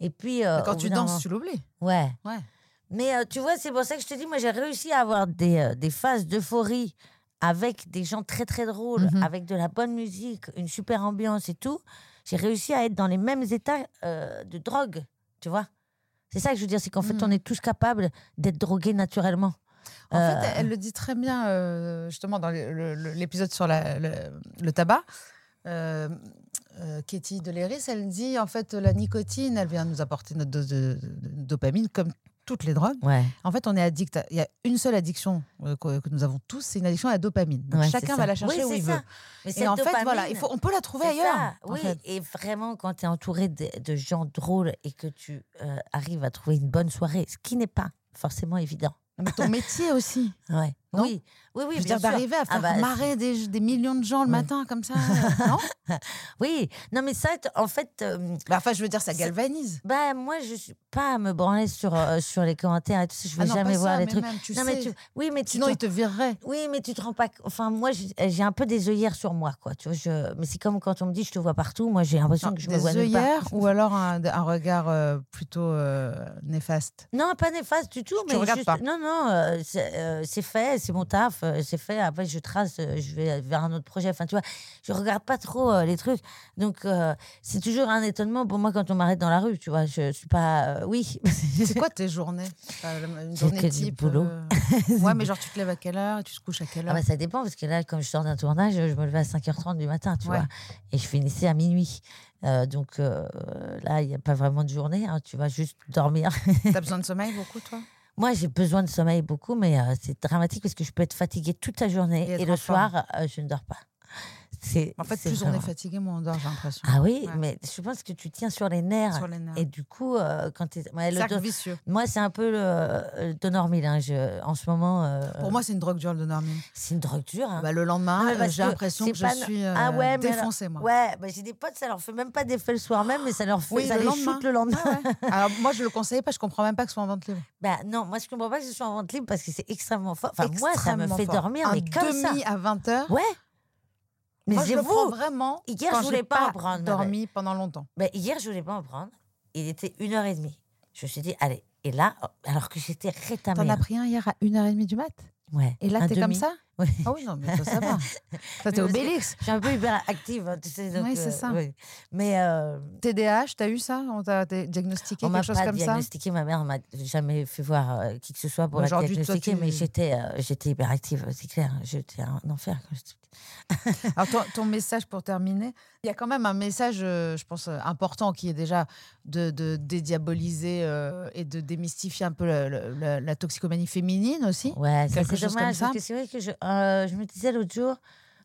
Et puis. euh, Quand tu danses, moment- tu l'oublies. Ouais. Ouais. Mais euh, tu vois, c'est pour ça que je te dis, moi, j'ai réussi à avoir des, des phases d'euphorie avec des gens très, très drôles, Mhm. avec de la bonne musique, une super ambiance et tout. J'ai réussi à être dans les mêmes états de drogue, tu vois. C'est ça que je veux dire, c'est qu'en fait, Mhm. on est tous capables d'être drogués naturellement. En Euh, fait, elle le dit très bien, euh, justement, dans l'épisode sur la- le, le tabac. Euh, euh, Katie Deléris, elle dit en fait, la nicotine, elle vient nous apporter notre dose de, de- de dopamine, comme toutes les drogues. Ouais. En fait, on est addict. Il y a une seule addiction euh, que, que nous avons tous, c'est une addiction à la dopamine. Donc Ouais, chacun va la chercher Oui, où il ça. veut. Mais Et en fait, voilà, il faut, on peut la trouver ailleurs. ça, en oui. fait. Et vraiment, quand tu es entouré de, de gens drôles et que tu euh, arrives à trouver une bonne soirée, ce qui n'est pas forcément évident. Mais ton métier aussi. Ouais. Non oui, oui, oui. Je veux bien dire, d'arriver à Ah faire bah, marrer des, des millions de gens le matin comme ça. euh, non? Oui, non, mais ça, en fait, euh, Bah, Enfin, je veux dire, ça galvanise. bah, moi, je suis pas à me branler sur, euh, sur les commentaires et tout ça. Je vais Ah non, jamais voir ça, les mais trucs. même, tu non, mais tu, oui, mais tu Sinon, te- ils te vireraient. Oui, mais tu te rends pas. Enfin, moi, j'ai un peu des œillères sur moi, quoi. Tu vois, je... Mais c'est comme quand on me dit je te vois partout. Moi, j'ai l'impression que je me vois nulle part. œillères ou alors un, un regard euh, plutôt néfaste? Non, pas néfaste du tout. Tu mais juste- pas? Non, non, c'est euh, c'est mon taf, euh, c'est fait. Après, je trace, euh, je vais vers un autre projet. Enfin, tu vois, je regarde pas trop euh, les trucs. Donc, euh, c'est toujours un étonnement pour moi quand on m'arrête dans la rue. Tu vois, je suis pas. euh, oui. C'est quoi tes journées? Une journée que du type boulot. euh, Ouais, mais genre, tu te lèves à quelle heure? Tu te couches à quelle Ah heure? bah, ça dépend, parce que là, comme je sors d'un tournage, je me levais à 5h30 du matin, tu Ouais. vois. Et je finissais à minuit. Euh, donc euh, là, il n'y a pas vraiment de journée, hein, tu vas juste dormir. T'as besoin de sommeil beaucoup, toi? Moi, j'ai besoin de sommeil beaucoup, mais euh, c'est dramatique parce que je peux être fatiguée toute la journée Et le soir, euh, je ne dors pas. C'est, En fait, plus on est vraiment- fatigué, moins on dort, j'ai l'impression. Ah oui, Ouais. mais je pense que tu tiens sur les nerfs. Sur les nerfs. Et du coup, euh, quand tu ouais, le Cercle do- vicieux. Moi, c'est un peu le, le Donormil. Hein. Je, en ce moment, euh, Pour moi, c'est une drogue dure, le Dormin. c'est une drogue dure. hein. Bah, le lendemain, j'ai l'impression que pas je suis euh, Ah ouais, alors- défoncée, moi. Ouais, bah, j'ai des potes, ça leur fait même pas d'effet le soir même, mais ça leur fait, Oui, ça le les lendemain. shoot le lendemain. Ah. Alors, moi, je le conseille pas, je comprends même pas que ce soit en vente libre. Bah non, moi je comprends pas que ce soit en vente libre parce que c'est extrêmement fort. Enfin, moi, ça me fait dormir, mais comme ça. à 20 heures. Ouais. Mais moi, je prends vous. vraiment. Hier, quand je voulais pas en prendre, dormi pendant longtemps. Bah, hier, je voulais pas en prendre. Il était une heure et demie. Je me suis dit, allez. Et là, alors que j'étais rétamée. T'en as hein. pris un hier à 1h30 du mat? Ouais. Et là, t'es comme ça? Ah oui, non, mais toi, ça va. Toi, t'es Obélix. Je suis un peu hyper active, hein, tu sais. donc, Oui, c'est euh, ça. oui. Mais euh, TDAH, t'as eu ça? On t'a diagnostiqué on m'a quelque chose pas comme ça? diagnostiqué. Ma mère m'a jamais fait voir euh, qui que ce soit pour la toi, diagnostiquer, tu- mais j'étais euh, j'étais hyper active, c'est clair. J'étais un enfer quand j'étais petite. Alors, ton, ton message pour terminer, il y a quand même un message, je pense, important qui est déjà de, de dédiaboliser et de démystifier un peu la, la- la- la toxicomanie féminine aussi. Ouais, c'est chose comme dommage. ça parce que c'est vrai que je, euh, je me disais l'autre jour,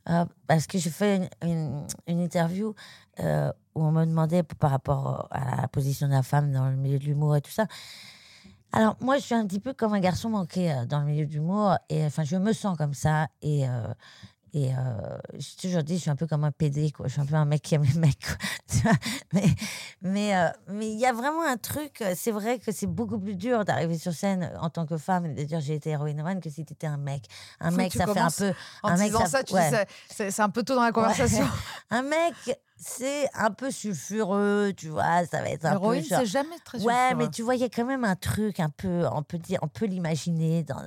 euh, parce que j'ai fait une, une- interview euh, où on me demandait par rapport à la position de la femme dans le milieu de l'humour et tout ça. Alors, moi, je suis un petit peu comme un garçon manqué dans le milieu de l'humour. Et enfin, je me sens comme ça. Et. Euh, et euh, j'ai toujours dit, je suis un peu comme un PD, quoi. Je suis un peu un mec qui aime les mecs, quoi. Mais mais euh, mais il y a vraiment un truc. euh, C'est vrai que c'est beaucoup plus dur d'arriver sur scène en tant que femme et de dire j'ai été héroïne que si tu étais un mec. Un Faut mec, ça fait un peu. En un mec, disant ça- tu ouais. c'est- un peu tôt dans la conversation. Un mec, c'est un peu sulfureux, tu vois. Ça va être un peu. genre- c'est jamais très Ouais, sulfureux. mais tu vois, il y a quand même un truc un peu, on peut dire, on peut l'imaginer dans,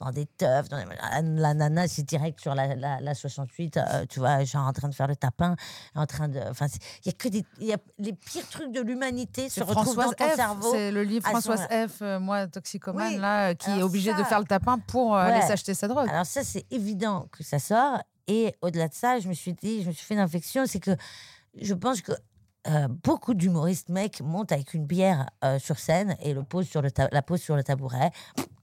dans des teufs. Dans la, nana, c'est direct sur la, la, la 68, euh, tu vois, genre en train de faire le tapin, en train de. Enfin, il y a que des. il Y a, les pires trucs de l'humanité se retrouvent dans ton F. cerveau. C'est le livre Françoise. F. euh, moi, toxicomane, Oui. là, euh, qui est Alors obligée de faire le tapin pour euh, aller s'acheter sa drogue. Alors ça, c'est évident que ça sort. Et au-delà de ça, je me suis dit, je me suis fait une réflexion, c'est que je pense que euh, beaucoup d'humoristes mecs montent avec une bière euh, sur scène et le posent sur le la posent sur le tabouret.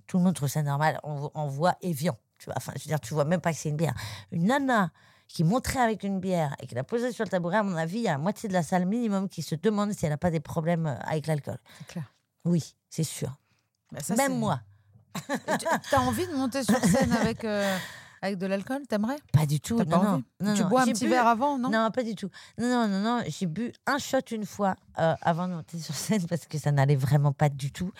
Tout le monde trouve ça normal. On, on voit Evian. Tu vois, enfin, je veux dire, tu vois même pas que c'est une bière. Une nana qui montrait avec une bière et qui l'a posée sur le tabouret, à mon avis, il y a la moitié de la salle minimum qui se demande si elle n'a pas des problèmes euh, avec l'alcool. C'est clair. Oui, c'est sûr. Bah, ça, même moi. Tu as envie de monter sur scène avec, euh, avec de l'alcool T'aimerais? Pas du tout. Pas Non, non, non, Tu non. bois un petit bu- verre avant, non? Non, pas du tout. Non, non, non. J'ai bu un shot une fois euh, avant de monter sur scène parce que ça n'allait vraiment pas du tout.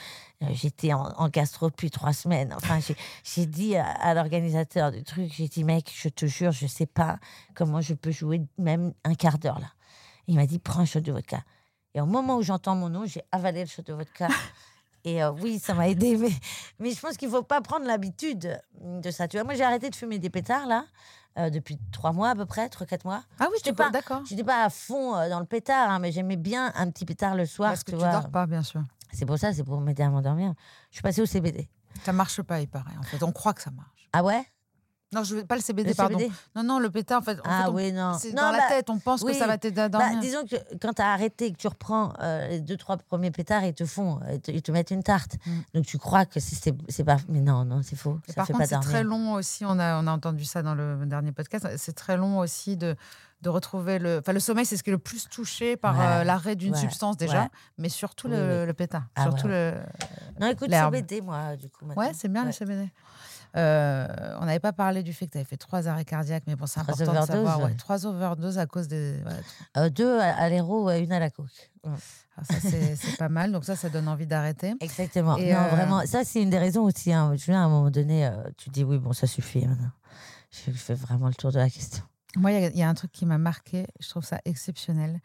Euh, J'étais en, en gastro depuis trois semaines. Enfin, j'ai- j'ai dit à, à l'organisateur du truc, j'ai dit, mec, je te jure, je sais pas comment je peux jouer même un quart d'heure là. Il m'a dit, prends un shot de vodka. Et au moment où j'entends mon nom, j'ai avalé le shot de vodka. Et euh, oui, ça m'a aidé, mais, mais je pense qu'il faut pas prendre l'habitude de ça. Tu vois, moi, j'ai arrêté de fumer des pétards là euh, depuis trois mois à peu près, trois quatre mois. Ah oui, J'étais pas- d'accord. J'étais pas à fond euh, dans le pétard, hein, mais j'aimais bien un petit pétard le soir. Parce que tu dors pas, bien sûr. C'est pour ça, c'est pour m'aider à m'endormir. Je suis passée au CBD. Ça marche pas, il paraît. En fait, on croit que ça marche. Ah ouais? Non, je veux pas le CBD, Le pardon. CBD Non, non, le pétard, en fait. en Ah fait, on- oui, non. C'est Non, dans la bah, tête, on pense oui. que ça va t'aider à bah, dormir. disons que quand tu as arrêté et que tu reprends euh, les deux, trois premiers pétards, ils te font, ils te, ils te mettent une tarte. Mm. Donc tu crois que c'est- c'est c'est pas. Mais non, non, c'est faux. Et Ça par fait contre, pas c'est dormir. très long aussi. On a, on a entendu ça dans le dernier podcast. C'est très long aussi de, de retrouver le. Enfin, le sommeil, c'est ce qui est le plus touché par Ouais, euh, l'arrêt d'une ouais, substance déjà, ouais. mais surtout Oui, le, oui. le pétard. Ah surtout le. Non, écoute. CBD, moi, du coup. Maintenant. Ouais, c'est bien le. CBD. Euh, on n'avait pas parlé du fait que tu avais fait trois arrêts cardiaques, mais bon, c'est important de savoir. ouais. Trois overdoses à cause des. ouais, Euh, deux à, et une à la coke. Ouais. alors ça, c'est pas mal. Donc, ça, ça donne envie d'arrêter. Exactement. Et, non, euh, vraiment, ça, c'est une des raisons aussi. Hein. Je souviens, à un moment donné, tu dis oui, bon, ça suffit maintenant. Je fais vraiment le tour de la question. Moi, il y a- il y, a un truc qui m'a marqué. Je trouve ça exceptionnel.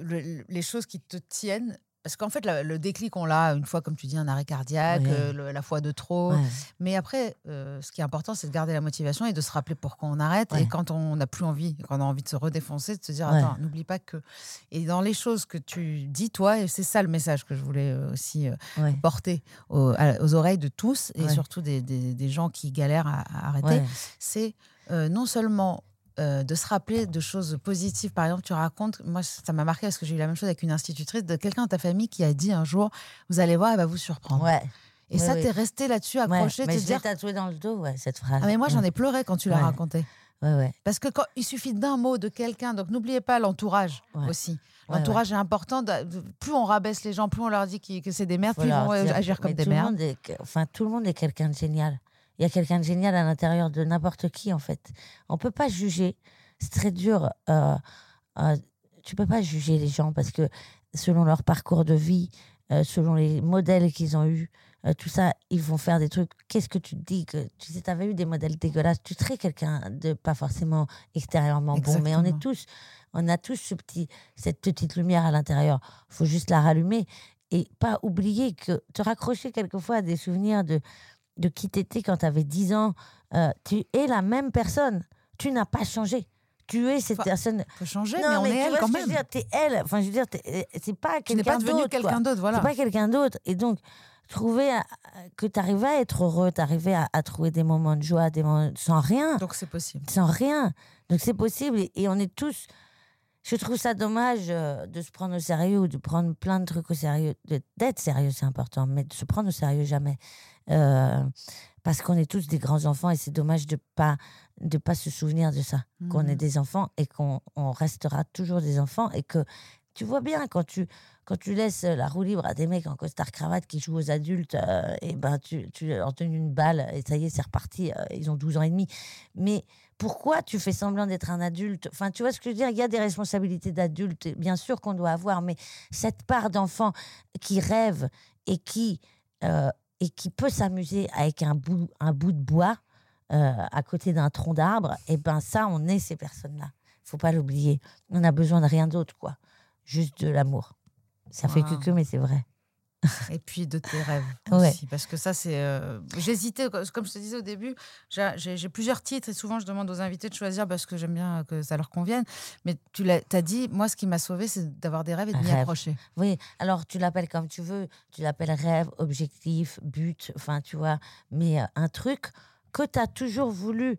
Le- les choses qui te tiennent. Parce qu'en fait, la- le déclic, on l'a une fois, comme tu dis, un arrêt cardiaque, Ouais. euh, le- la fois de trop. Ouais. Mais après, euh, ce qui est important, c'est de garder la motivation et de se rappeler pourquoi on arrête. Ouais. Et quand on n'a plus envie, quand on a envie de se redéfoncer, de se dire, attends, n'oublie pas que. Et dans les choses que tu dis, toi, et c'est ça le message que je voulais euh, aussi euh, porter aux, oreilles de tous, et surtout des, des- des gens qui galèrent à, à arrêter, c'est non seulement euh, de se rappeler de choses positives. Par exemple, tu racontes, moi ça m'a marqué parce que j'ai eu la même chose avec une institutrice, de quelqu'un de ta famille qui a dit un jour, vous allez voir, elle va vous surprendre. Ouais. Et Oui, ça, oui. t'es resté là-dessus, Ouais, accroché, mais te je dire... tatoué dans le dos, ouais, cette phrase. Ah mais moi j'en Ouais. ai pleuré quand tu l'as Ouais. raconté. Ouais, ouais. Parce que quand, il suffit d'un mot de quelqu'un, donc n'oubliez pas l'entourage Ouais. aussi. Ouais, L'entourage est important. plus on rabaisse les gens, plus on leur dit que c'est des merdes, plus ils vont agir comme mais des merdes. monde est- enfin, tout le monde est quelqu'un de génial. Il y a quelqu'un de génial à l'intérieur de n'importe qui, en fait. On peut pas juger. C'est très dur. Euh, euh, tu peux pas juger les gens parce que selon leur parcours de vie, euh, selon les modèles qu'ils ont eus, euh, tout ça, ils vont faire des trucs. Qu'est-ce que tu te dis que tu sais, avais eu des modèles dégueulasses. Tu serais quelqu'un de pas forcément extérieurement bon, mais on est tous, on a tous ce petit, cette petite lumière à l'intérieur. faut juste la rallumer et pas oublier que te raccrocher quelquefois à des souvenirs de, de qui t'étais quand tu avais 10 ans. euh, tu es la même personne. Tu n'as pas changé. Tu es cette Enfin, personne. faut changer, non, mais on mais est elle quand même. je veux dire, t'es elle. Enfin, je veux dire, t'es- c'est pas Tu n'es quelqu'un pas devenu d'autre. quelqu'un d'autre, voilà. C'est pas quelqu'un d'autre. Et donc, trouver à- que tu arrivais à être heureux, tu arrivais à, à trouver des moments de joie, des moments sans rien Donc c'est possible. sans rien. Donc c'est possible et, et on est tous. Je trouve ça dommage euh, de se prendre au sérieux ou de prendre plein de trucs au sérieux. D'être sérieux, c'est important, mais de se prendre au sérieux, jamais. Euh, parce qu'on est tous des grands enfants et c'est dommage de pas de pas se souvenir de ça. Qu'on est des enfants et qu'on on restera toujours des enfants et que tu vois bien quand tu quand tu laisses la roue libre à des mecs en costard cravate qui jouent aux adultes, euh, et ben tu, tu leur donnes une balle et ça y est, c'est reparti. euh, ils ont 12 ans et demi. Mais pourquoi tu fais semblant d'être un adulte? Enfin, tu vois ce que je veux dire? Il y a des responsabilités d'adulte, bien sûr qu'on doit avoir, mais cette part d'enfant qui rêve et qui, euh, et qui peut s'amuser avec un bout, un bout de bois euh, à côté d'un tronc d'arbre, et ben ça, on est ces personnes-là. faut pas l'oublier. On a besoin de rien d'autre, quoi. Juste de l'amour. Ça fait que que, mais c'est vrai. Et puis de tes rêves Ouais. aussi. Parce que ça, c'est. euh, J'hésitais, co- comme je te disais au début, j'ai- plusieurs titres et souvent je demande aux invités de choisir parce que j'aime bien que ça leur convienne. Mais tu l'as as dit, moi, ce qui m'a sauvé, c'est d'avoir des rêves et de m'y rêve. accrocher. Oui, alors tu l'appelles comme tu veux, tu l'appelles rêve, objectif, but, enfin tu vois, mais euh, un truc que tu as toujours voulu.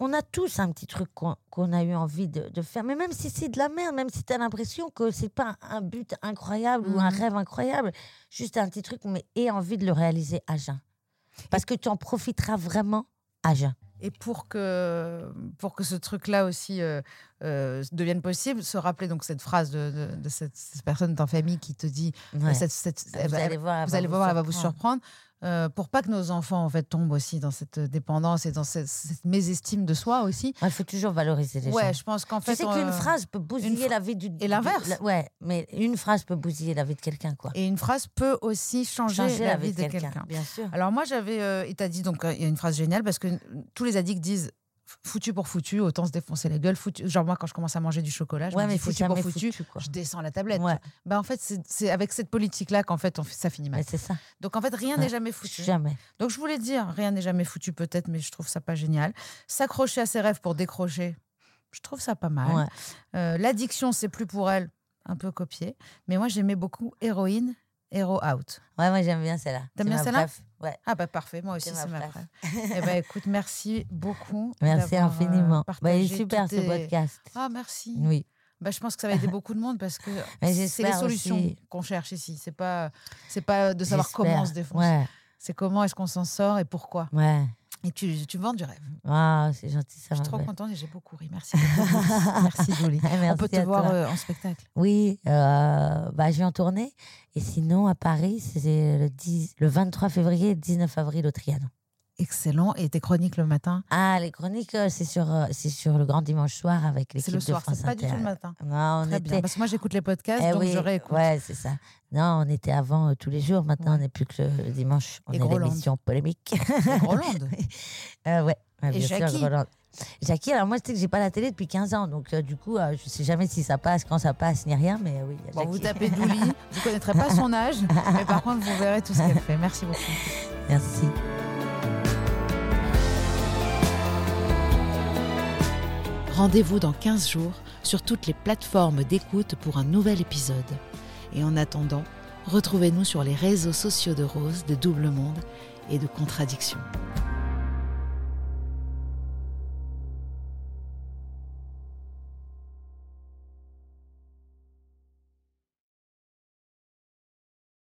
On a tous un petit truc qu'on a eu envie de, de faire, mais même si c'est de la merde, même si tu as l'impression que c'est pas un but incroyable ou un Mhm. rêve incroyable, juste un petit truc, mais aie envie de le réaliser à jeun. Parce que tu en profiteras vraiment à jeun. Et pour que, pour que ce truc-là aussi euh, euh, devienne possible, se rappeler donc cette phrase de, de- de cette, cette personne de ta famille qui te dit Ouais. cette- cette- Vous elle allez voir, elle vous va allez vous voir, elle va vous surprendre. Euh, pour pas que nos enfants en fait tombent aussi dans cette dépendance et dans cette, cette mésestime de soi aussi. Il faut toujours valoriser les Ouais, gens. je pense qu'en Tu fait, sais on- qu'une phrase peut bousiller la vie du. Et l'inverse. la- Ouais, mais une phrase peut bousiller la vie de quelqu'un, quoi. et une phrase peut aussi changer, Changer la vie de quelqu'un. Bien sûr. Alors moi j'avais, euh, il t'a dit donc euh, il y a une phrase géniale parce que euh, tous les addicts disent foutu pour foutu, autant se défoncer la gueule. Foutu. Genre moi quand je commence à manger du chocolat, je Ouais, me dis foutu pour foutu, je descends la tablette. Ouais. Ben en fait c'est- avec cette politique là qu'en fait on ça finit mal. C'est ça. Donc en fait rien Ouais. n'est jamais foutu. Jamais. Donc je voulais dire rien n'est jamais foutu peut-être, mais je trouve ça pas génial. S'accrocher à ses rêves pour décrocher, je trouve ça pas mal. Euh, L'addiction c'est plus pour elle, un peu copié. Mais moi j'aimais beaucoup héroïne, hero out. Ouais, moi j'aime bien celle-là. T'aimes bien celle-là. Ouais. Ah bah parfait, moi aussi C'est ma préf. Eh ben écoute, merci beaucoup. Merci euh, infiniment. Bah, il est super ce podcast. Ah merci. Oui. Bah, je pense que ça va aider beaucoup de monde parce que c'est les solutions qu'on cherche ici. C'est pas c'est pas de savoir comment on se défonce. Ouais, C'est comment est-ce qu'on s'en sort et pourquoi. ouais. Et tu, tu vends du rêve. Ah, c'est gentil, ça Je suis trop contente et j'ai beaucoup ri. Merci. beaucoup. merci Julie. On peut te voir euh, en spectacle. Oui, euh, bah, je vais en tourner. Et sinon, à Paris, c'est le, 10 le 23 février et 19 avril au Trianon. Excellent. Et tes chroniques le matin? Ah, les chroniques, euh, c'est sur, euh, c'est sur le grand dimanche soir avec l'équipe C'est le de soir, France c'est pas du Inter. tout le matin. Non, on Très était. bien. Parce que moi j'écoute les podcasts, Eh donc oui, je réécoute. Ouais, c'est ça. Non, on était avant euh, tous les jours. Maintenant, Ouais. on n'est plus que le dimanche. On Et est l'émission polémique. Et Groland. Euh, ouais, ouais, Et bien sûr, Jackie. Groland. Jackie, alors moi, je sais que j'ai pas la télé depuis 15 ans. Donc, euh, du coup, euh, je sais jamais si ça passe, quand ça passe, ni rien. Mais euh, oui, Bon, vous tapez Douli, vous connaîtrez pas son âge, mais par contre vous verrez tout ce qu'elle fait. Merci beaucoup. Merci. Rendez-vous dans 15 jours sur toutes les plateformes d'écoute pour un nouvel épisode. Et en attendant, retrouvez-nous sur les réseaux sociaux de Rose, de Double Monde et de Contradiction.